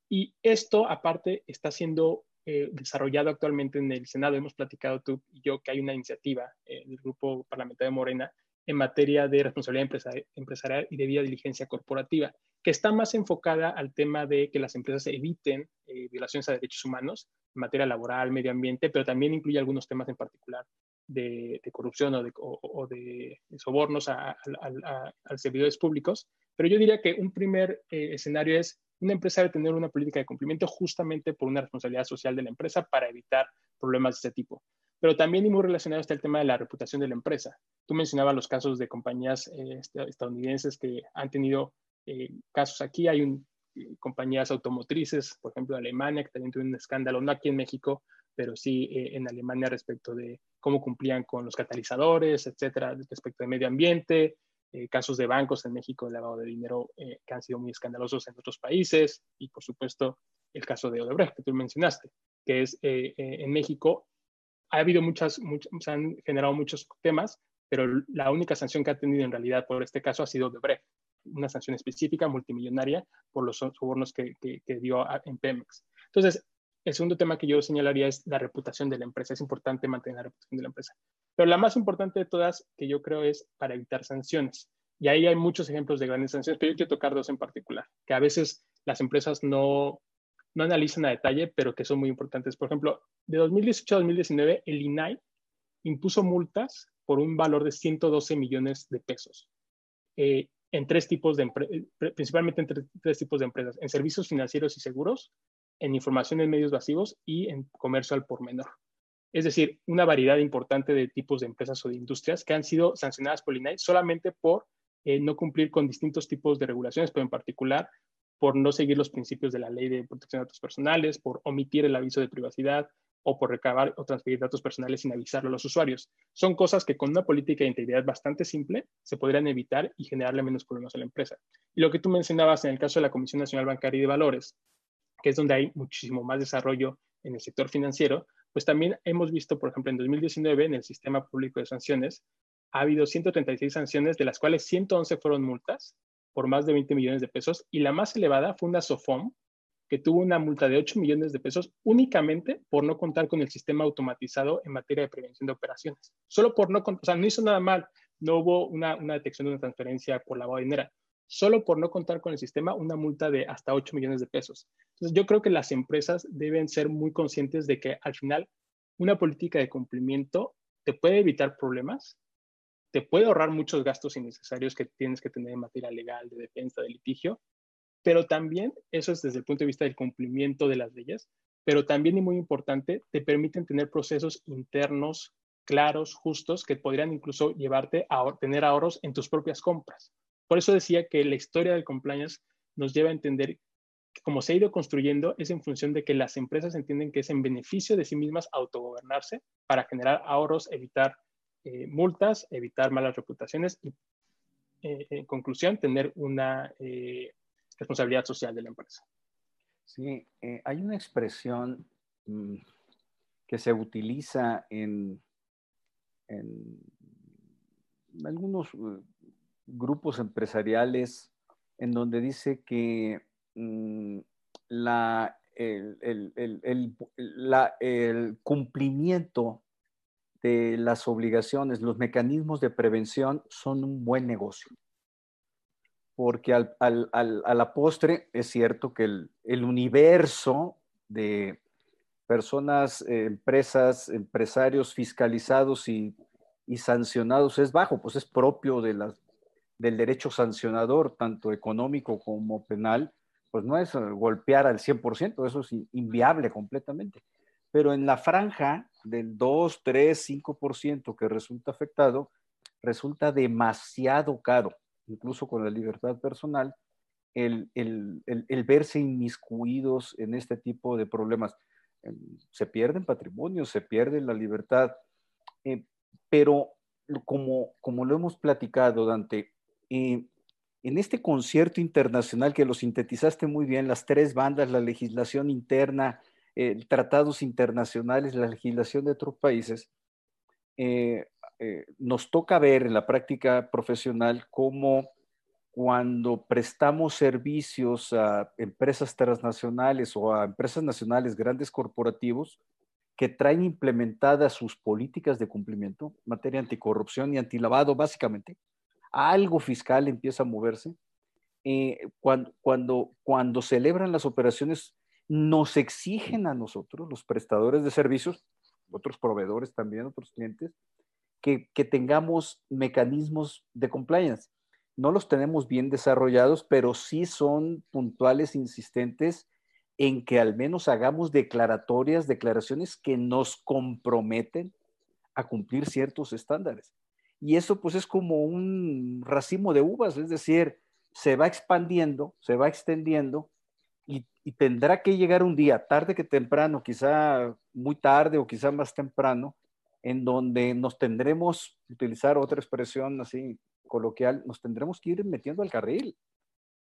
Y esto, aparte, está siendo eh, desarrollado actualmente en el Senado. Hemos platicado tú y yo que hay una iniciativa eh, del Grupo Parlamentario de Morena en materia de responsabilidad empresarial y de vía diligencia corporativa, que está más enfocada al tema de que las empresas eviten eh, violaciones a derechos humanos en materia laboral, medio ambiente, pero también incluye algunos temas en particular de, corrupción o de, sobornos a, servidores públicos. Pero yo diría que un primer eh, escenario es una empresa debe tener una política de cumplimiento justamente por una responsabilidad social de la empresa para evitar problemas de este tipo. Pero también y muy relacionado está el tema de la reputación de la empresa. Tú mencionabas los casos de compañías eh, estadounidenses que han tenido eh, casos aquí. Hay eh, compañías automotrices, por ejemplo, Alemania, que también tuvieron un escándalo, no aquí en México, pero sí en Alemania respecto de cómo cumplían con los catalizadores, etcétera, respecto de medio ambiente, casos de bancos en México de lavado de dinero que han sido muy escandalosos en otros países y, por supuesto, el caso de Odebrecht que tú mencionaste, que es en México ha habido muchas, se han generado muchos temas, pero la única sanción que ha tenido en realidad por este caso ha sido de Brecht, una sanción específica multimillonaria por los sobornos que, que, dio en Pemex. Entonces, el segundo tema que yo señalaría es la reputación de la empresa. Es importante mantener la reputación de la empresa. Pero la más importante de todas, que yo creo, es para evitar sanciones. Y ahí hay muchos ejemplos de grandes sanciones, pero yo quiero tocar dos en particular, que a veces las empresas no, no analizan a detalle, pero que son muy importantes. Por ejemplo, de 2018 a 2019, el INAI impuso multas por un valor de 112 millones de pesos eh, en tres tipos de principalmente en tres, tipos de empresas, en servicios financieros y seguros, en información en medios masivos y en comercio al por menor. Es decir, una variedad importante de tipos de empresas o de industrias que han sido sancionadas por el INAI solamente por eh, no cumplir con distintos tipos de regulaciones, pero en particular por no seguir los principios de la ley de protección de datos personales, por omitir el aviso de privacidad o por recabar o transferir datos personales sin avisarlo a los usuarios. Son cosas que con una política de integridad bastante simple se podrían evitar y generarle menos problemas a la empresa. Y lo que tú mencionabas en el caso de la Comisión Nacional Bancaria y de Valores, que es donde hay muchísimo más desarrollo en el sector financiero, pues también hemos visto, por ejemplo, en 2019 en el sistema público de sanciones, ha habido 136 sanciones, de las cuales 111 fueron multas por más de 20 millones de pesos y la más elevada fue una SOFOM que tuvo una multa de 8 millones de pesos únicamente por no contar con el sistema automatizado en materia de prevención de operaciones. Solo por no, o sea, no hizo nada mal, no hubo una, detección de una transferencia por lavado de dinero. Solo por no contar con el sistema, una multa de hasta 8 millones de pesos. Entonces, yo creo que las empresas deben ser muy conscientes de que al final una política de cumplimiento te puede evitar problemas, te puede ahorrar muchos gastos innecesarios que tienes que tener en materia legal, de defensa, de litigio, pero también, eso es desde el punto de vista del cumplimiento de las leyes, pero también y muy importante, te permiten tener procesos internos claros, justos, que podrían incluso llevarte a tener ahorros en tus propias compras. Por eso decía que la historia del compliance nos lleva a entender como se ha ido construyendo es en función de que las empresas entienden que es en beneficio de sí mismas autogobernarse para generar ahorros, evitar eh, multas, evitar malas reputaciones y, eh, en conclusión, tener una eh, responsabilidad social de la empresa. Sí, hay una expresión mm, que se utiliza en, algunos grupos empresariales en donde dice que mm, la, el, el, cumplimiento de las obligaciones, los mecanismos de prevención son un buen negocio. Porque al, a la postre es cierto que el, universo de personas, eh, empresas, empresarios fiscalizados y, y, sancionados es bajo, pues es propio de las, del derecho sancionador, tanto económico como penal, pues no es golpear al 100%, eso es inviable completamente. Pero en la franja del 2, 3, 5% que resulta afectado, resulta demasiado caro, incluso con la libertad personal, el, el, el, verse inmiscuidos en este tipo de problemas. Se pierden patrimonios, se pierde la libertad, eh, pero como, como lo hemos platicado, Dante, eh, en este concierto internacional que lo sintetizaste muy bien, las tres bandas, la legislación interna, eh, tratados internacionales, la legislación de otros países, eh, nos toca ver en la práctica profesional cómo cuando prestamos servicios a empresas transnacionales o a empresas nacionales, grandes corporativos, que traen implementadas sus políticas de cumplimiento en materia anticorrupción y antilavado, básicamente, algo fiscal empieza a moverse. Eh, cuando, cuando, cuando celebran las operaciones, nos exigen a nosotros, los prestadores de servicios, otros proveedores también, otros clientes, que, que tengamos mecanismos de compliance. No los tenemos bien desarrollados, pero sí son puntuales, insistentes en que al menos hagamos declaratorias, declaraciones que nos comprometen a cumplir ciertos estándares. Y eso pues es como un racimo de uvas, es decir, se va expandiendo, se va extendiendo y, tendrá que llegar un día, tarde que temprano, quizá muy tarde o quizá más temprano, en donde nos tendremos, utilizar otra expresión así coloquial, nos tendremos que ir metiendo al carril.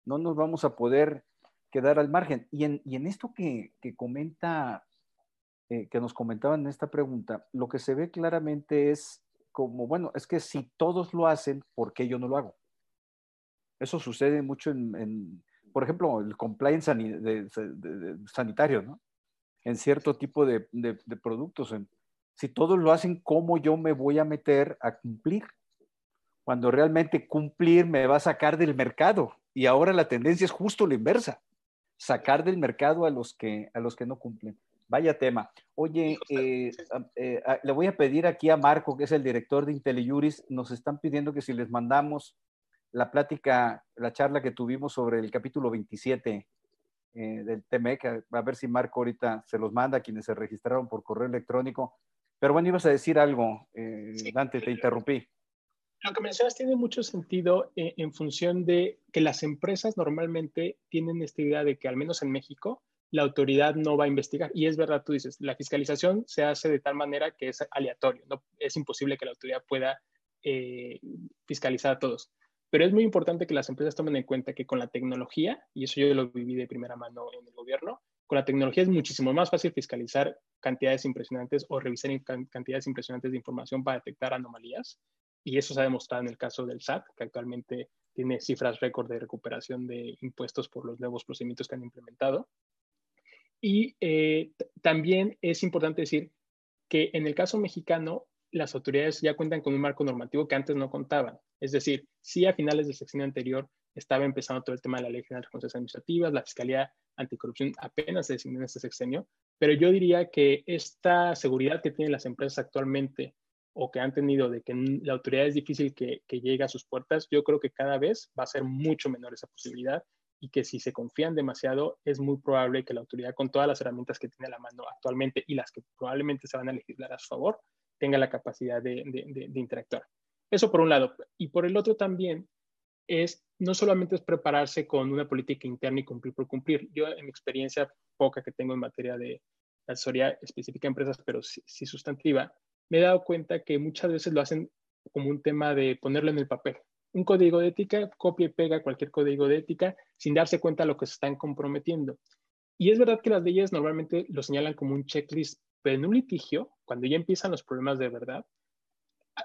No nos vamos a poder quedar al margen. Y en, esto que, comenta, eh, que nos comentaban en esta pregunta, lo que se ve claramente es como, bueno, es que si todos lo hacen, ¿por qué yo no lo hago? Eso sucede mucho en, por ejemplo, el compliance sanitario, ¿no? En cierto tipo de, productos. si todos lo hacen, ¿cómo yo me voy a meter a cumplir? Cuando realmente cumplir me va a sacar del mercado. Y ahora la tendencia es justo la inversa, sacar del mercado a los que, a los que no cumplen. Vaya tema. Oye, eh, eh, le voy a pedir aquí a Marco, que es el director de IntelliJuris, nos están pidiendo que si les mandamos la plática, la charla que tuvimos sobre el capítulo 27 eh, del TMEC, a, ver si Marco ahorita se los manda a quienes se registraron por correo electrónico. Pero bueno, ibas a decir algo, Dante, te interrumpí. Lo que mencionas tiene mucho sentido en función de que las empresas normalmente tienen esta idea de que al menos en México, la autoridad no va a investigar. Y es verdad, tú dices, la fiscalización se hace de tal manera que es aleatorio, no es imposible que la autoridad pueda eh, fiscalizar a todos. Pero es muy importante que las empresas tomen en cuenta que con la tecnología, y eso yo lo viví de primera mano en el gobierno, con la tecnología es muchísimo más fácil fiscalizar cantidades impresionantes o revisar cantidades impresionantes de información para detectar anomalías. Y eso se ha demostrado en el caso del SAT, que actualmente tiene cifras récord de recuperación de impuestos por los nuevos procedimientos que han implementado. Y eh, también es importante decir que en el caso mexicano, las autoridades ya cuentan con un marco normativo que antes no contaban. Es decir, sí a finales del sexenio anterior estaba empezando todo el tema de la Ley General de Responsabilidades Administrativas, la Fiscalía Anticorrupción apenas se designó en este sexenio, pero yo diría que esta seguridad que tienen las empresas actualmente o que han tenido de que la autoridad es difícil que, que llegue a sus puertas, yo creo que cada vez va a ser mucho menor esa posibilidad y que si se confían demasiado, es muy probable que la autoridad, con todas las herramientas que tiene a la mano actualmente y las que probablemente se van a legislar a su favor, tenga la capacidad de, interactuar. Eso por un lado. Y por el otro también, es no solamente es prepararse con una política interna y cumplir por cumplir. Yo, en mi experiencia poca que tengo en materia de asesoría específica a empresas, pero sí, sustantiva, me he dado cuenta que muchas veces lo hacen como un tema de ponerlo en el papel. Un código de ética, copia y pega cualquier código de ética sin darse cuenta de lo que se están comprometiendo. Y es verdad que las leyes normalmente lo señalan como un checklist, pero en un litigio, cuando ya empiezan los problemas de verdad,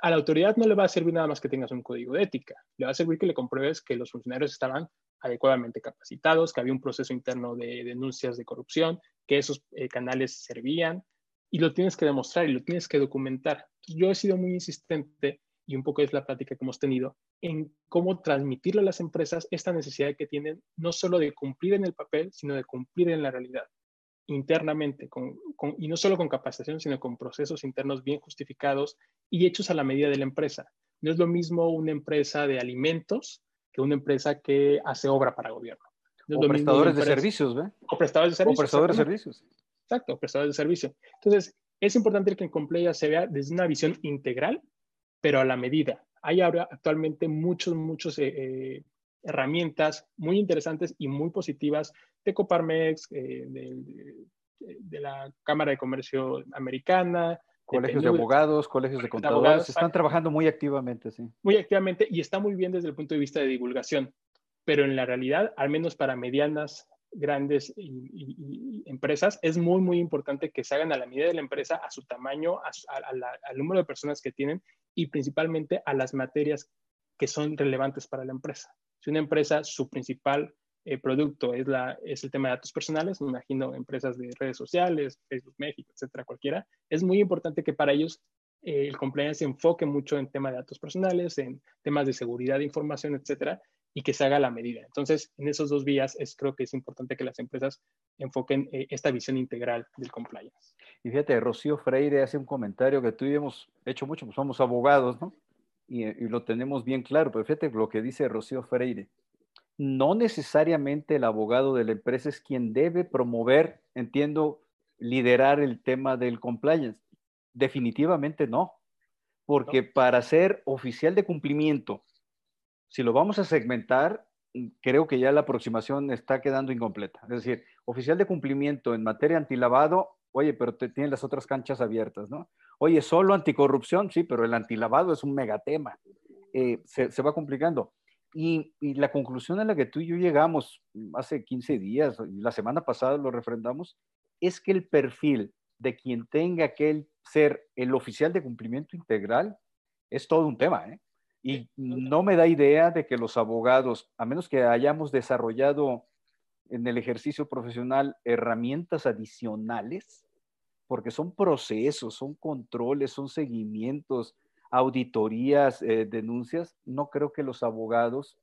a la autoridad no le va a servir nada más que tengas un código de ética. Le va a servir que le compruebes que los funcionarios estaban adecuadamente capacitados, que había un proceso interno de denuncias de corrupción, que esos eh, canales servían y lo tienes que demostrar y lo tienes que documentar. Yo he sido muy insistente y un poco es la plática que hemos tenido en cómo transmitirle a las empresas esta necesidad que tienen no solo de cumplir en el papel, sino de cumplir en la realidad internamente, y no solo con capacitación, sino con procesos internos bien justificados y hechos a la medida de la empresa. No es lo mismo una empresa de alimentos que una empresa que hace obra para gobierno. o prestadores de servicios. O prestadores de servicios. O prestadores de servicios. Exacto, prestadores de servicio. Entonces, es importante que en Complaya se vea desde una visión integral, pero a la medida. Hay ahora actualmente muchos, muchos eh, eh, herramientas muy interesantes y muy positivas de Coparmex, eh, de, la Cámara de Comercio Americana. Colegios de, abogados, colegios de contadores, están trabajando muy activamente, sí. Muy activamente y está muy bien desde el punto de vista de divulgación, pero en la realidad, al menos para medianas, grandes empresas, es muy, muy importante que se hagan a la medida de la empresa, a su tamaño, al número de personas que tienen y principalmente a las materias que son relevantes para la empresa. Si una empresa, su principal eh, producto es, la, es el tema de datos personales, me imagino empresas de redes sociales, Facebook México, etcétera, cualquiera, es muy importante que para ellos eh, el compliance se enfoque mucho en tema de datos personales, en temas de seguridad de información, etcétera, y que se haga la medida. Entonces, en esos dos vías es, creo que es importante que las empresas enfoquen eh, esta visión integral del compliance. Y fíjate, Rocío Freire hace un comentario que tú y hemos hecho mucho, pues somos abogados, ¿no? Y, lo tenemos bien claro, pero fíjate lo que dice Rocío Freire. No necesariamente el abogado de la empresa es quien debe promover, entiendo, liderar el tema del compliance. Definitivamente no, porque para ser oficial de cumplimiento, si lo vamos a segmentar, creo que ya la aproximación está quedando incompleta. Es decir, oficial de cumplimiento en materia antilavado, oye, pero te, tienen las otras canchas abiertas, ¿no? Oye, solo anticorrupción, sí, pero el antilavado es un megatema. Eh, se, va complicando. Y, la conclusión a la que tú y yo llegamos hace 15 días, la semana pasada lo refrendamos, es que el perfil de quien tenga que ser el oficial de cumplimiento integral es todo un tema. ¿eh? Y no me da idea de que los abogados, a menos que hayamos desarrollado en el ejercicio profesional herramientas adicionales, porque son procesos, son controles, son seguimientos, auditorías, eh, denuncias. No creo que los abogados,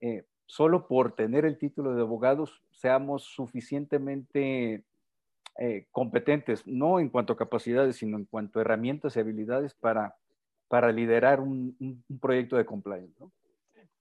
eh, solo por tener el título de abogados, seamos suficientemente eh, competentes, no en cuanto a capacidades, sino en cuanto a herramientas y habilidades para, para liderar un, un proyecto de compliance.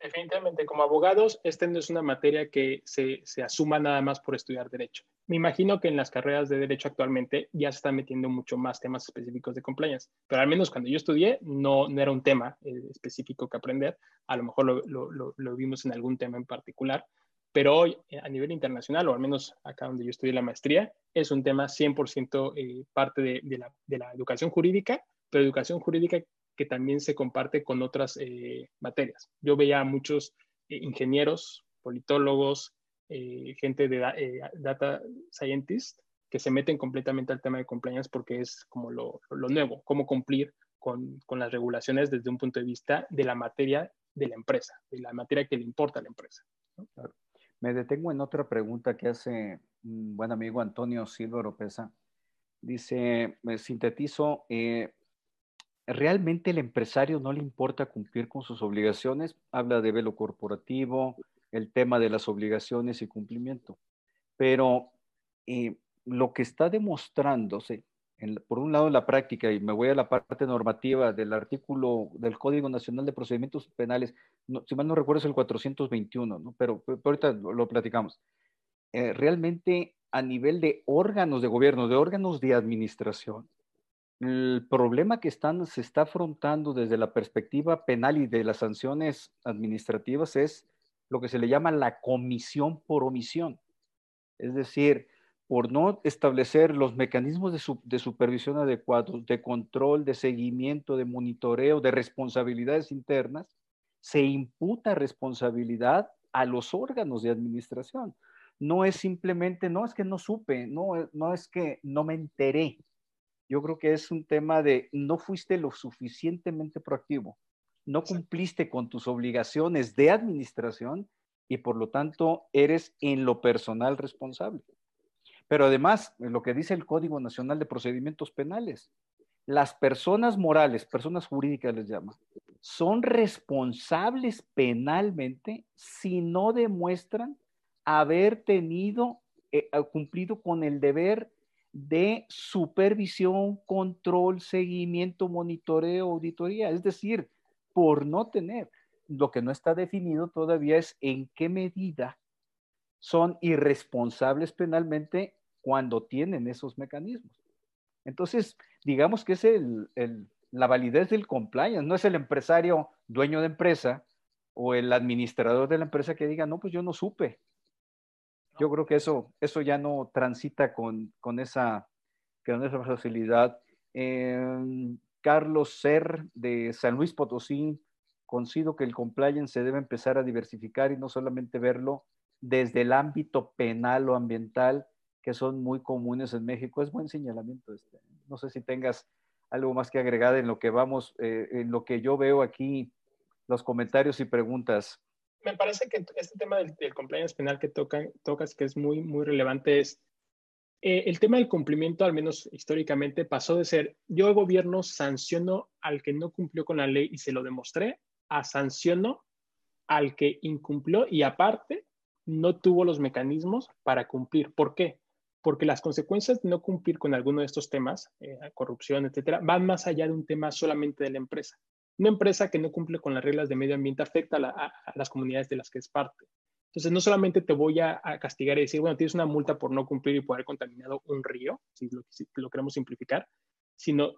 Definitivamente, como abogados, esta no es una materia que se, se, asuma nada más por estudiar derecho. Me imagino que en las carreras de derecho actualmente ya se están metiendo mucho más temas específicos de compliance, pero al menos cuando yo estudié no, no era un tema eh, específico que aprender. A lo mejor lo, lo, lo, vimos en algún tema en particular, pero hoy eh, a nivel internacional, o al menos acá donde yo estudié la maestría, es un tema 100% eh, parte de, la, de la educación jurídica, pero educación jurídica que también se comparte con otras eh, materias. Yo veía a muchos eh, ingenieros, politólogos, eh, gente de data scientist que se meten completamente al tema de compliance porque es como lo, nuevo, cómo cumplir con, las regulaciones desde un punto de vista de la materia de la empresa, de la materia que le importa a la empresa. Me detengo en otra pregunta que hace un buen amigo Antonio Silva Oropesa. Dice, me sintetizo, realmente el empresario no le importa cumplir con sus obligaciones, habla de velo corporativo, el tema de las obligaciones y cumplimiento. Pero eh, lo que está demostrándose, por un lado en la práctica, y me voy a la parte normativa del artículo del Código Nacional de Procedimientos Penales, si mal no recuerdo es el 421, ¿no? pero, ahorita lo, platicamos. Eh, realmente a nivel de órganos de gobierno, de órganos de administración, el problema que se está afrontando desde la perspectiva penal y de las sanciones administrativas es lo que se le llama la comisión por omisión. Es decir, por no establecer los mecanismos de, supervisión adecuados, de control, de seguimiento, de monitoreo, de responsabilidades internas, se imputa responsabilidad a los órganos de administración. No es simplemente, no es que no supe, no, no es que no me enteré, yo creo que es un tema de no fuiste lo suficientemente proactivo, no cumpliste con tus obligaciones de administración y por lo tanto eres en lo personal responsable. Pero además, lo que dice el Código Nacional de Procedimientos Penales, las personas morales, personas jurídicas les llama, son responsables penalmente si no demuestran haber tenido, eh, cumplido con el deber de supervisión, control, seguimiento, monitoreo, auditoría. Es decir, por no tener, lo que no está definido todavía es en qué medida son irresponsables penalmente cuando tienen esos mecanismos. Entonces, digamos que es la validez del compliance, no es el empresario dueño de empresa o el administrador de la empresa que diga, no, pues yo no supe, yo creo que eso, eso ya no transita con, con, esa, con esa facilidad. Em, Carlos Ser de San Luis Potosí, considero que el compliance se debe empezar a diversificar y no solamente verlo desde el ámbito penal o ambiental, que son muy comunes en México. Es buen señalamiento este. No sé si tengas algo más que agregar en lo que vamos, eh, en lo que yo veo aquí, los comentarios y preguntas me parece que este tema del, compliance penal que tocan, tocas, que es muy, muy relevante, es eh, el tema del cumplimiento, al menos históricamente, pasó de ser yo gobierno sanciono al que no cumplió con la ley y se lo demostré, a sanciono al que incumplió y aparte no tuvo los mecanismos para cumplir. ¿Por qué? Porque las consecuencias de no cumplir con alguno de estos temas, eh, corrupción, etcétera, van más allá de un tema solamente de la empresa. Una empresa que no cumple con las reglas de medio ambiente afecta a, las comunidades de las que es parte. Entonces, no solamente te voy a, castigar y decir, bueno, tienes una multa por no cumplir y por haber contaminado un río, si lo, queremos simplificar, sino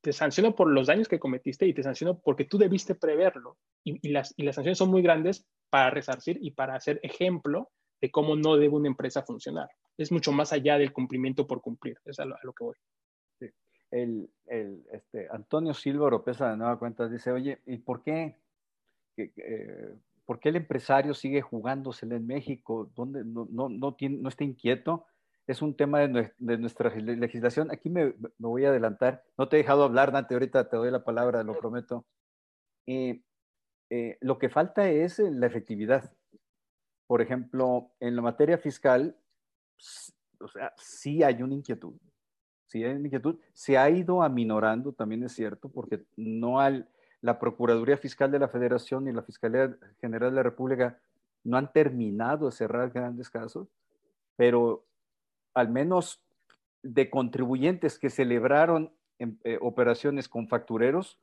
te sanciono por los daños que cometiste y te sanciono porque tú debiste preverlo. Y, las, sanciones son muy grandes para resarcir y para hacer ejemplo de cómo no debe una empresa funcionar. Es mucho más allá del cumplimiento por cumplir, es a lo que voy el, el este, Antonio Silva Oropesa de Nueva Cuenta dice, oye, ¿y por qué, eh, por qué el empresario sigue jugándosela en México? ¿Dónde no, no, no, tiene, no está inquieto? Es un tema de, de nuestra legislación. Aquí me, voy a adelantar. No te he dejado hablar, Dante, ahorita te doy la palabra, lo prometo. Eh, eh, lo que falta es la efectividad. Por ejemplo, en la materia fiscal, o sea, sí hay una inquietud sí hay inquietud, se ha ido aminorando, también es cierto, porque no al, la Procuraduría Fiscal de la Federación y la Fiscalía General de la República no han terminado de cerrar grandes casos, pero al menos de contribuyentes que celebraron eh, operaciones con factureros,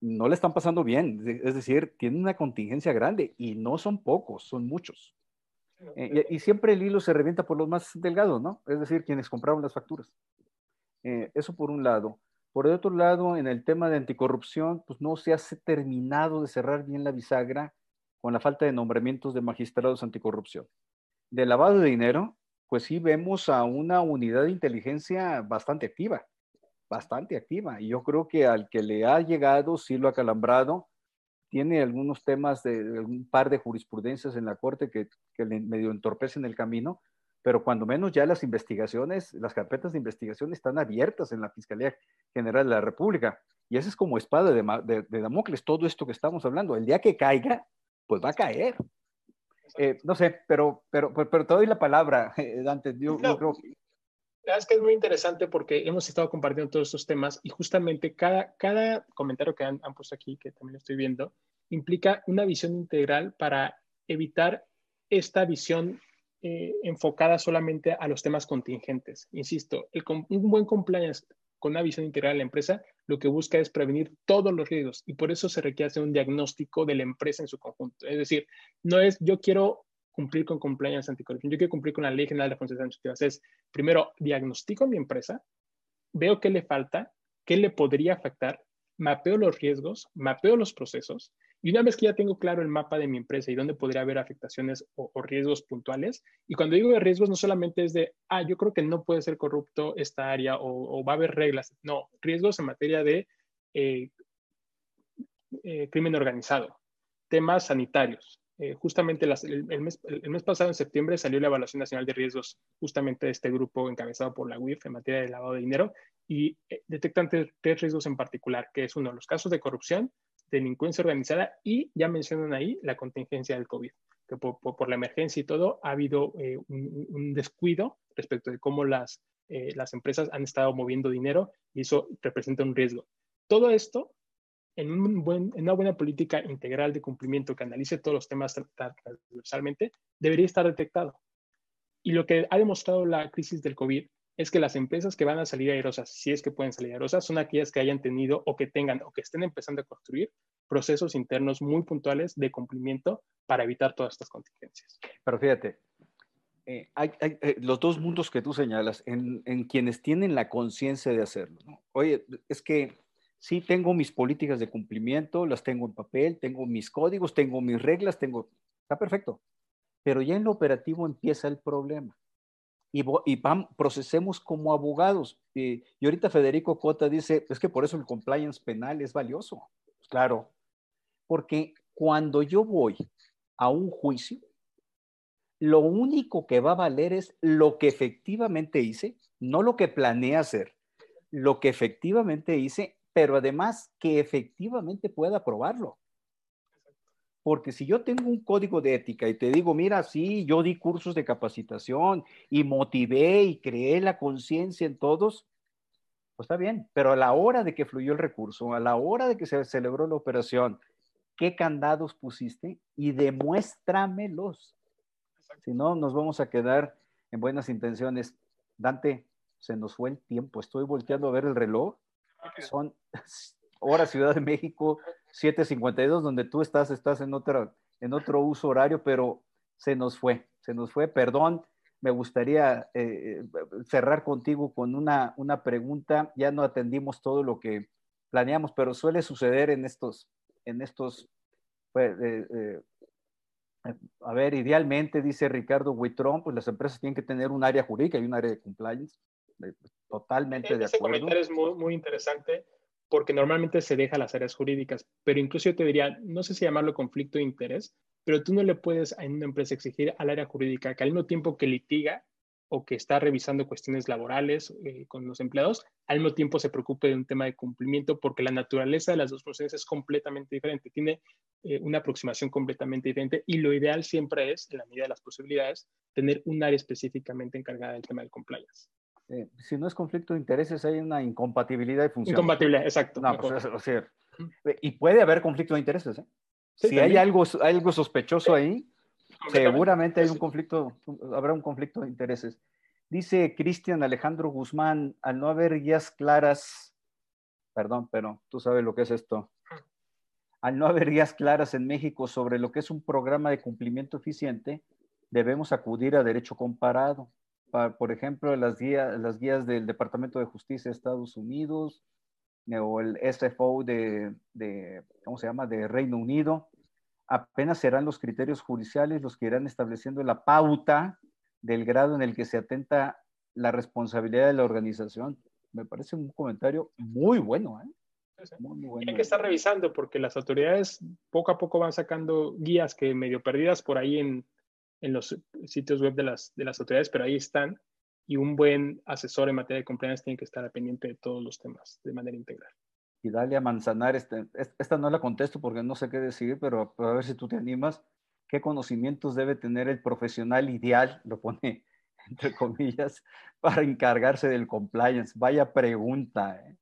no le están pasando bien. Es decir, tienen una contingencia grande y no son pocos, son muchos. Eh, y, y, siempre el hilo se revienta por los más delgados, ¿no? Es decir, quienes compraron las facturas. Eh, eso por un lado. Por el otro lado, en el tema de anticorrupción, pues no se ha terminado de cerrar bien la bisagra con la falta de nombramientos de magistrados anticorrupción. De lavado de dinero, pues sí vemos a una unidad de inteligencia bastante activa, bastante activa. Y yo creo que al que le ha llegado, sí lo ha calambrado, tiene algunos temas de, un par de jurisprudencias en la Corte que, que le medio entorpecen el camino, pero cuando menos ya las investigaciones, las carpetas de investigación están abiertas en la Fiscalía General de la República. Y esa es como espada de, Damocles, todo esto que estamos hablando. El día que caiga, pues va a caer. Eh, no sé, pero, pero, pero, te doy la palabra, eh, Dante. Yo, creo que... Es que es muy interesante porque hemos estado compartiendo todos estos temas y justamente cada, cada comentario que han, han puesto aquí, que también estoy viendo, implica una visión integral para evitar esta visión eh, enfocada solamente a los temas contingentes. Insisto, un buen compliance con una visión integral de la empresa lo que busca es prevenir todos los riesgos y por eso se requiere hacer un diagnóstico de la empresa en su conjunto. Es decir, no es yo quiero cumplir con compliance anticorrupción, yo quiero cumplir con la ley general de responsabilidad administrativas. Es primero diagnostico mi empresa, veo qué le falta qué le podría afectar, mapeo los riesgos, mapeo los procesos y una vez que ya tengo claro el mapa de mi empresa y dónde podría haber afectaciones o, riesgos puntuales, y cuando digo de riesgos no solamente es de, ah, yo creo que no puede ser corrupto esta área o, va a haber reglas, no, riesgos en materia de eh, eh, crimen organizado, temas sanitarios, eh, justamente el, mes, pasado, en septiembre, salió la Evaluación Nacional de Riesgos justamente de este grupo encabezado por la UIF en materia de lavado de dinero y detectan tres, riesgos en particular, que es uno, los casos de corrupción, delincuencia organizada y ya mencionan ahí la contingencia del COVID, que por, la emergencia y todo ha habido eh, un, descuido respecto de cómo las, las empresas han estado moviendo dinero y eso representa un riesgo. Todo esto en, un buen, en una buena política integral de cumplimiento que analice todos los temas transversalmente, debería estar detectado. Y lo que ha demostrado la crisis del COVID es que las empresas que van a salir aerosas, si es que pueden salir aerosas, son aquellas que hayan tenido o que tengan o que estén empezando a construir procesos internos muy puntuales de cumplimiento para evitar todas estas contingencias. Pero fíjate, eh, hay, eh, los dos mundos que tú señalas en, en quienes tienen la conciencia de hacerlo. Oye, es que Sí, tengo mis políticas de cumplimiento, las tengo en papel, tengo mis códigos, tengo mis reglas, tengo... Está perfecto. Pero ya en lo operativo empieza el problema. Y, y procesemos como abogados. Y, y, ahorita Federico Cota dice, es que por eso el compliance penal es valioso. Pues claro, porque cuando yo voy a un juicio, lo único que va a valer es lo que efectivamente hice, no lo que planeé hacer, lo que efectivamente hice pero además que efectivamente pueda probarlo. Porque si yo tengo un código de ética y te digo, mira, sí, yo di cursos de capacitación y motivé y creé la conciencia en todos, pues está bien, pero a la hora de que fluyó el recurso, a la hora de que se celebró la operación, ¿qué candados pusiste? Y demuéstramelos. Si no, nos vamos a quedar en buenas intenciones. Dante, se nos fue el tiempo. Estoy volteando a ver el reloj son hora Ciudad de México, 7.52, donde tú estás, estás en otro, en otro uso horario, pero se nos fue, se nos fue, perdón. Me gustaría eh, cerrar contigo con una, una pregunta. Ya no atendimos todo lo que planeamos, pero suele suceder en estos, en estos, pues, eh, eh, a ver, idealmente, dice Ricardo Huitrón, pues las empresas tienen que tener un área jurídica y un área de compliance totalmente de acuerdo. Ese comentario es muy, muy interesante porque normalmente se deja las áreas jurídicas, pero incluso yo te diría, no sé si llamarlo conflicto de interés, pero tú no le puedes en una empresa exigir al área jurídica que al mismo tiempo que litiga o que está revisando cuestiones laborales eh, con los empleados, al mismo tiempo se preocupe de un tema de cumplimiento porque la naturaleza de las dos profesiones es completamente diferente, tiene eh, una aproximación completamente diferente y lo ideal siempre es, en la medida de las posibilidades, tener un área específicamente encargada del tema del compliance. Eh, si no es conflicto de intereses, hay una incompatibilidad de funciones. Incompatibilidad, exacto. No, pues, o sea, y puede haber conflicto de intereses. ¿eh? si hay algo, algo sospechoso ahí, seguramente hay un conflicto, habrá un conflicto de intereses. Dice Cristian Alejandro Guzmán, al no haber guías claras, perdón, pero tú sabes lo que es esto. Al no haber guías claras en México sobre lo que es un programa de cumplimiento eficiente, debemos acudir a derecho comparado por ejemplo, las guías, las guías del Departamento de Justicia de Estados Unidos eh, o el SFO de, de, ¿cómo se llama?, de Reino Unido, apenas serán los criterios judiciales los que irán estableciendo la pauta del grado en el que se atenta la responsabilidad de la organización. Me parece un comentario muy bueno. ¿eh? Muy, bueno. Hay que estar revisando porque las autoridades poco a poco van sacando guías que medio perdidas por ahí en, en los sitios web de las, de las autoridades, pero ahí están. Y un buen asesor en materia de compliance tiene que estar pendiente de todos los temas de manera integral. Y dale a Manzanar, este, esta no la contesto porque no sé qué decir, pero a ver si tú te animas. ¿Qué conocimientos debe tener el profesional ideal, lo pone entre comillas, para encargarse del compliance? Vaya pregunta. ¿eh?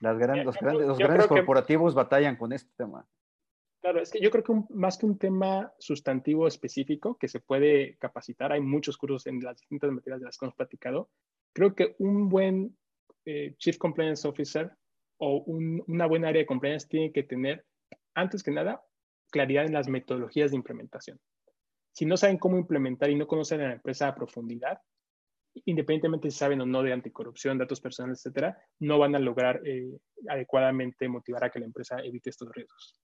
Las grandes, los grandes, los grandes corporativos batallan con este tema. Claro, es que yo creo que más que un tema sustantivo específico que se puede capacitar, hay muchos cursos en las distintas materias de las que hemos platicado, creo que un buen eh, Chief Compliance Officer o una buena área de compliance tiene que tener, antes que nada, claridad en las metodologías de implementación. Si no saben cómo implementar y no conocen a la empresa a profundidad, independientemente si saben o no de anticorrupción, datos personales, etcétera, no van a lograr eh, adecuadamente motivar a que la empresa evite estos riesgos.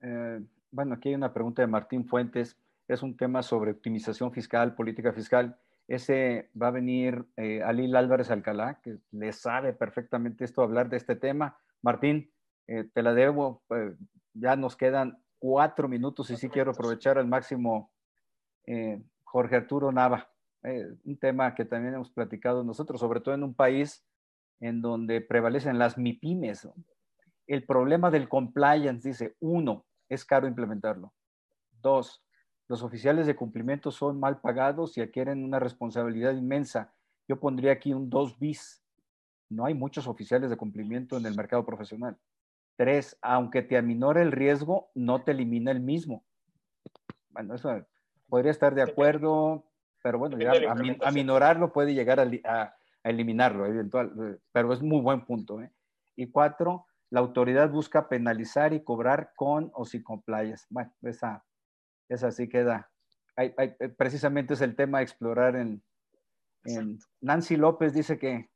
Eh, bueno, aquí hay una pregunta de Martín Fuentes. Es un tema sobre optimización fiscal, política fiscal. Ese va a venir eh, Alil Álvarez Alcalá, que le sabe perfectamente esto, hablar de este tema. Martín, eh, te la debo. ya nos quedan cuatro minutos y sí quiero aprovechar al máximo Jorge Arturo Nava. un tema que también hemos platicado nosotros, sobre todo en un país en donde prevalecen las MIPIMES. El problema del compliance, dice, uno, es caro implementarlo. Dos, los oficiales de cumplimiento son mal pagados y adquieren una responsabilidad inmensa. Yo pondría aquí un dos bis. No hay muchos oficiales de cumplimiento en el mercado profesional. Tres, aunque te aminore el riesgo, no te elimina el mismo. Bueno, eso podría estar de acuerdo, pero bueno, ya aminorarlo puede llegar a, eliminarlo, eventual, pero es muy buen punto. ¿eh? Y cuatro, la autoridad busca penalizar y cobrar con o sin compliance. Bueno, esa, esa sí queda. Hay, eh, precisamente es el tema a explorar en, Nancy López dice que,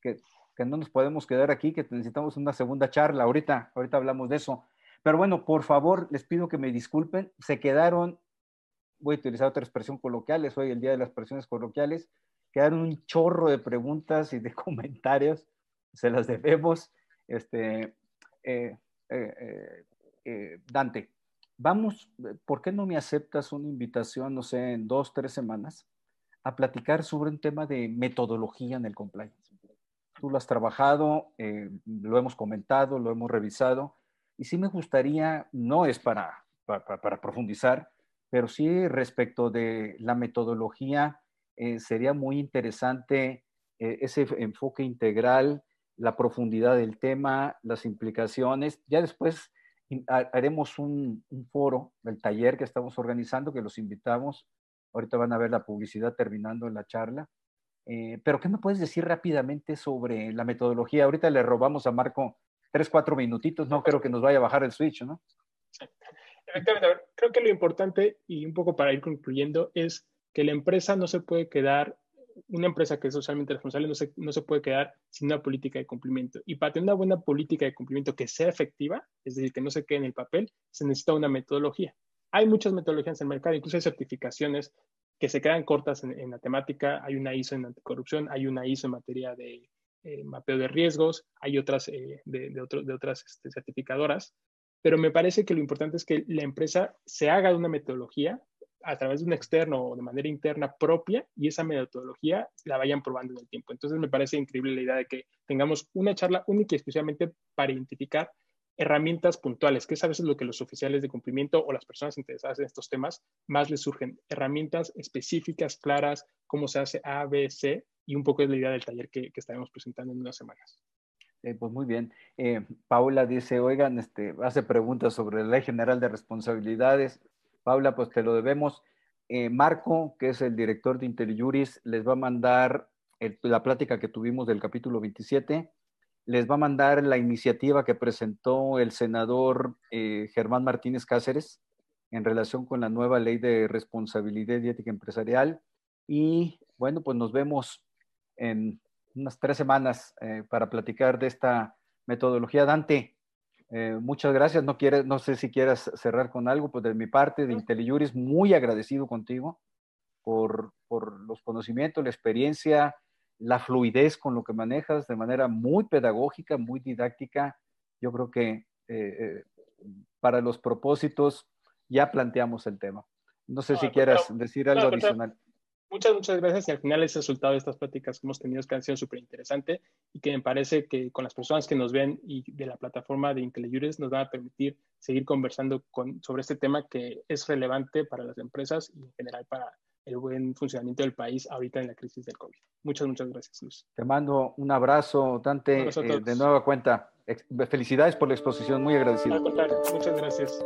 que, no nos podemos quedar aquí, que necesitamos una segunda charla. Ahorita, ahorita hablamos de eso. Pero bueno, por favor, les pido que me disculpen. Se quedaron, voy a utilizar otra expresión coloquial, es hoy el día de las expresiones coloquiales, quedaron un chorro de preguntas y de comentarios. Se las debemos. Este, eh, eh, eh, Dante, vamos, ¿por qué no me aceptas una invitación, no sé, en dos, tres semanas, a platicar sobre un tema de metodología en el compliance? Tú lo has trabajado, lo hemos comentado, lo hemos revisado, y sí me gustaría, no es para, para, profundizar, pero sí respecto de la metodología, sería muy interesante ese enfoque integral la profundidad del tema, las implicaciones. Ya después haremos un, foro del taller que estamos organizando, que los invitamos. Ahorita van a ver la publicidad terminando la charla. Eh, pero, ¿qué me puedes decir rápidamente sobre la metodología? Ahorita le robamos a Marco tres, cuatro minutitos. No creo que nos vaya a bajar el switch, ¿no? Efectivamente. creo que lo importante, y un poco para ir concluyendo, es que la empresa no se puede quedar una empresa que es socialmente responsable no se, no se puede quedar sin una política de cumplimiento. Y para tener una buena política de cumplimiento que sea efectiva, es decir, que no se quede en el papel, se necesita una metodología. Hay muchas metodologías en el mercado, incluso hay certificaciones que se quedan cortas en, la temática. Hay una ISO en anticorrupción, hay una ISO en materia de eh, mapeo de riesgos, hay otras eh, de, de, de, otras este, certificadoras. Pero me parece que lo importante es que la empresa se haga de una metodología a través de un externo o de manera interna propia y esa metodología la vayan probando en el tiempo. Entonces me parece increíble la idea de que tengamos una charla única y exclusivamente para identificar herramientas puntuales, que es a veces lo que los oficiales de cumplimiento o las personas interesadas en estos temas más les surgen. Herramientas específicas, claras, cómo se hace A, B, C, y un poco es la idea del taller que, estaremos presentando en unas semanas. Eh, pues muy bien. Eh, Paula dice, oigan, este, hace preguntas sobre la Ley General de Responsabilidades. Paula, pues te lo debemos. Eh, Marco, que es el director de IntelliJuris, les va a mandar la plática que tuvimos del capítulo 27, les va a mandar la iniciativa que presentó el senador eh, Germán Martínez Cáceres en relación con la nueva ley de responsabilidad y ética empresarial. Y bueno, pues nos vemos en unas tres semanas eh, para platicar de esta metodología. Dante, eh, muchas gracias. No, quieres, no sé si quieras cerrar con algo, pues de mi parte, de IntelliJuris, muy agradecido contigo por, por, los conocimientos, la experiencia, la fluidez con lo que manejas de manera muy pedagógica, muy didáctica. Yo creo que eh, eh, para los propósitos ya planteamos el tema. No sé si quieras decir algo adicional. Muchas, muchas gracias. Y al final ese resultado de estas pláticas que hemos tenido es que han sido súper interesante y que me parece que con las personas que nos ven y de la plataforma de IntelliJuris nos van a permitir seguir conversando con, sobre este tema que es relevante para las empresas y en general para el buen funcionamiento del país ahorita en la crisis del COVID. Muchas, muchas gracias, Luis. Te mando un abrazo, Dante, eh, de nueva cuenta. Felicidades por la exposición, muy agradecido. Al contrario, muchas gracias.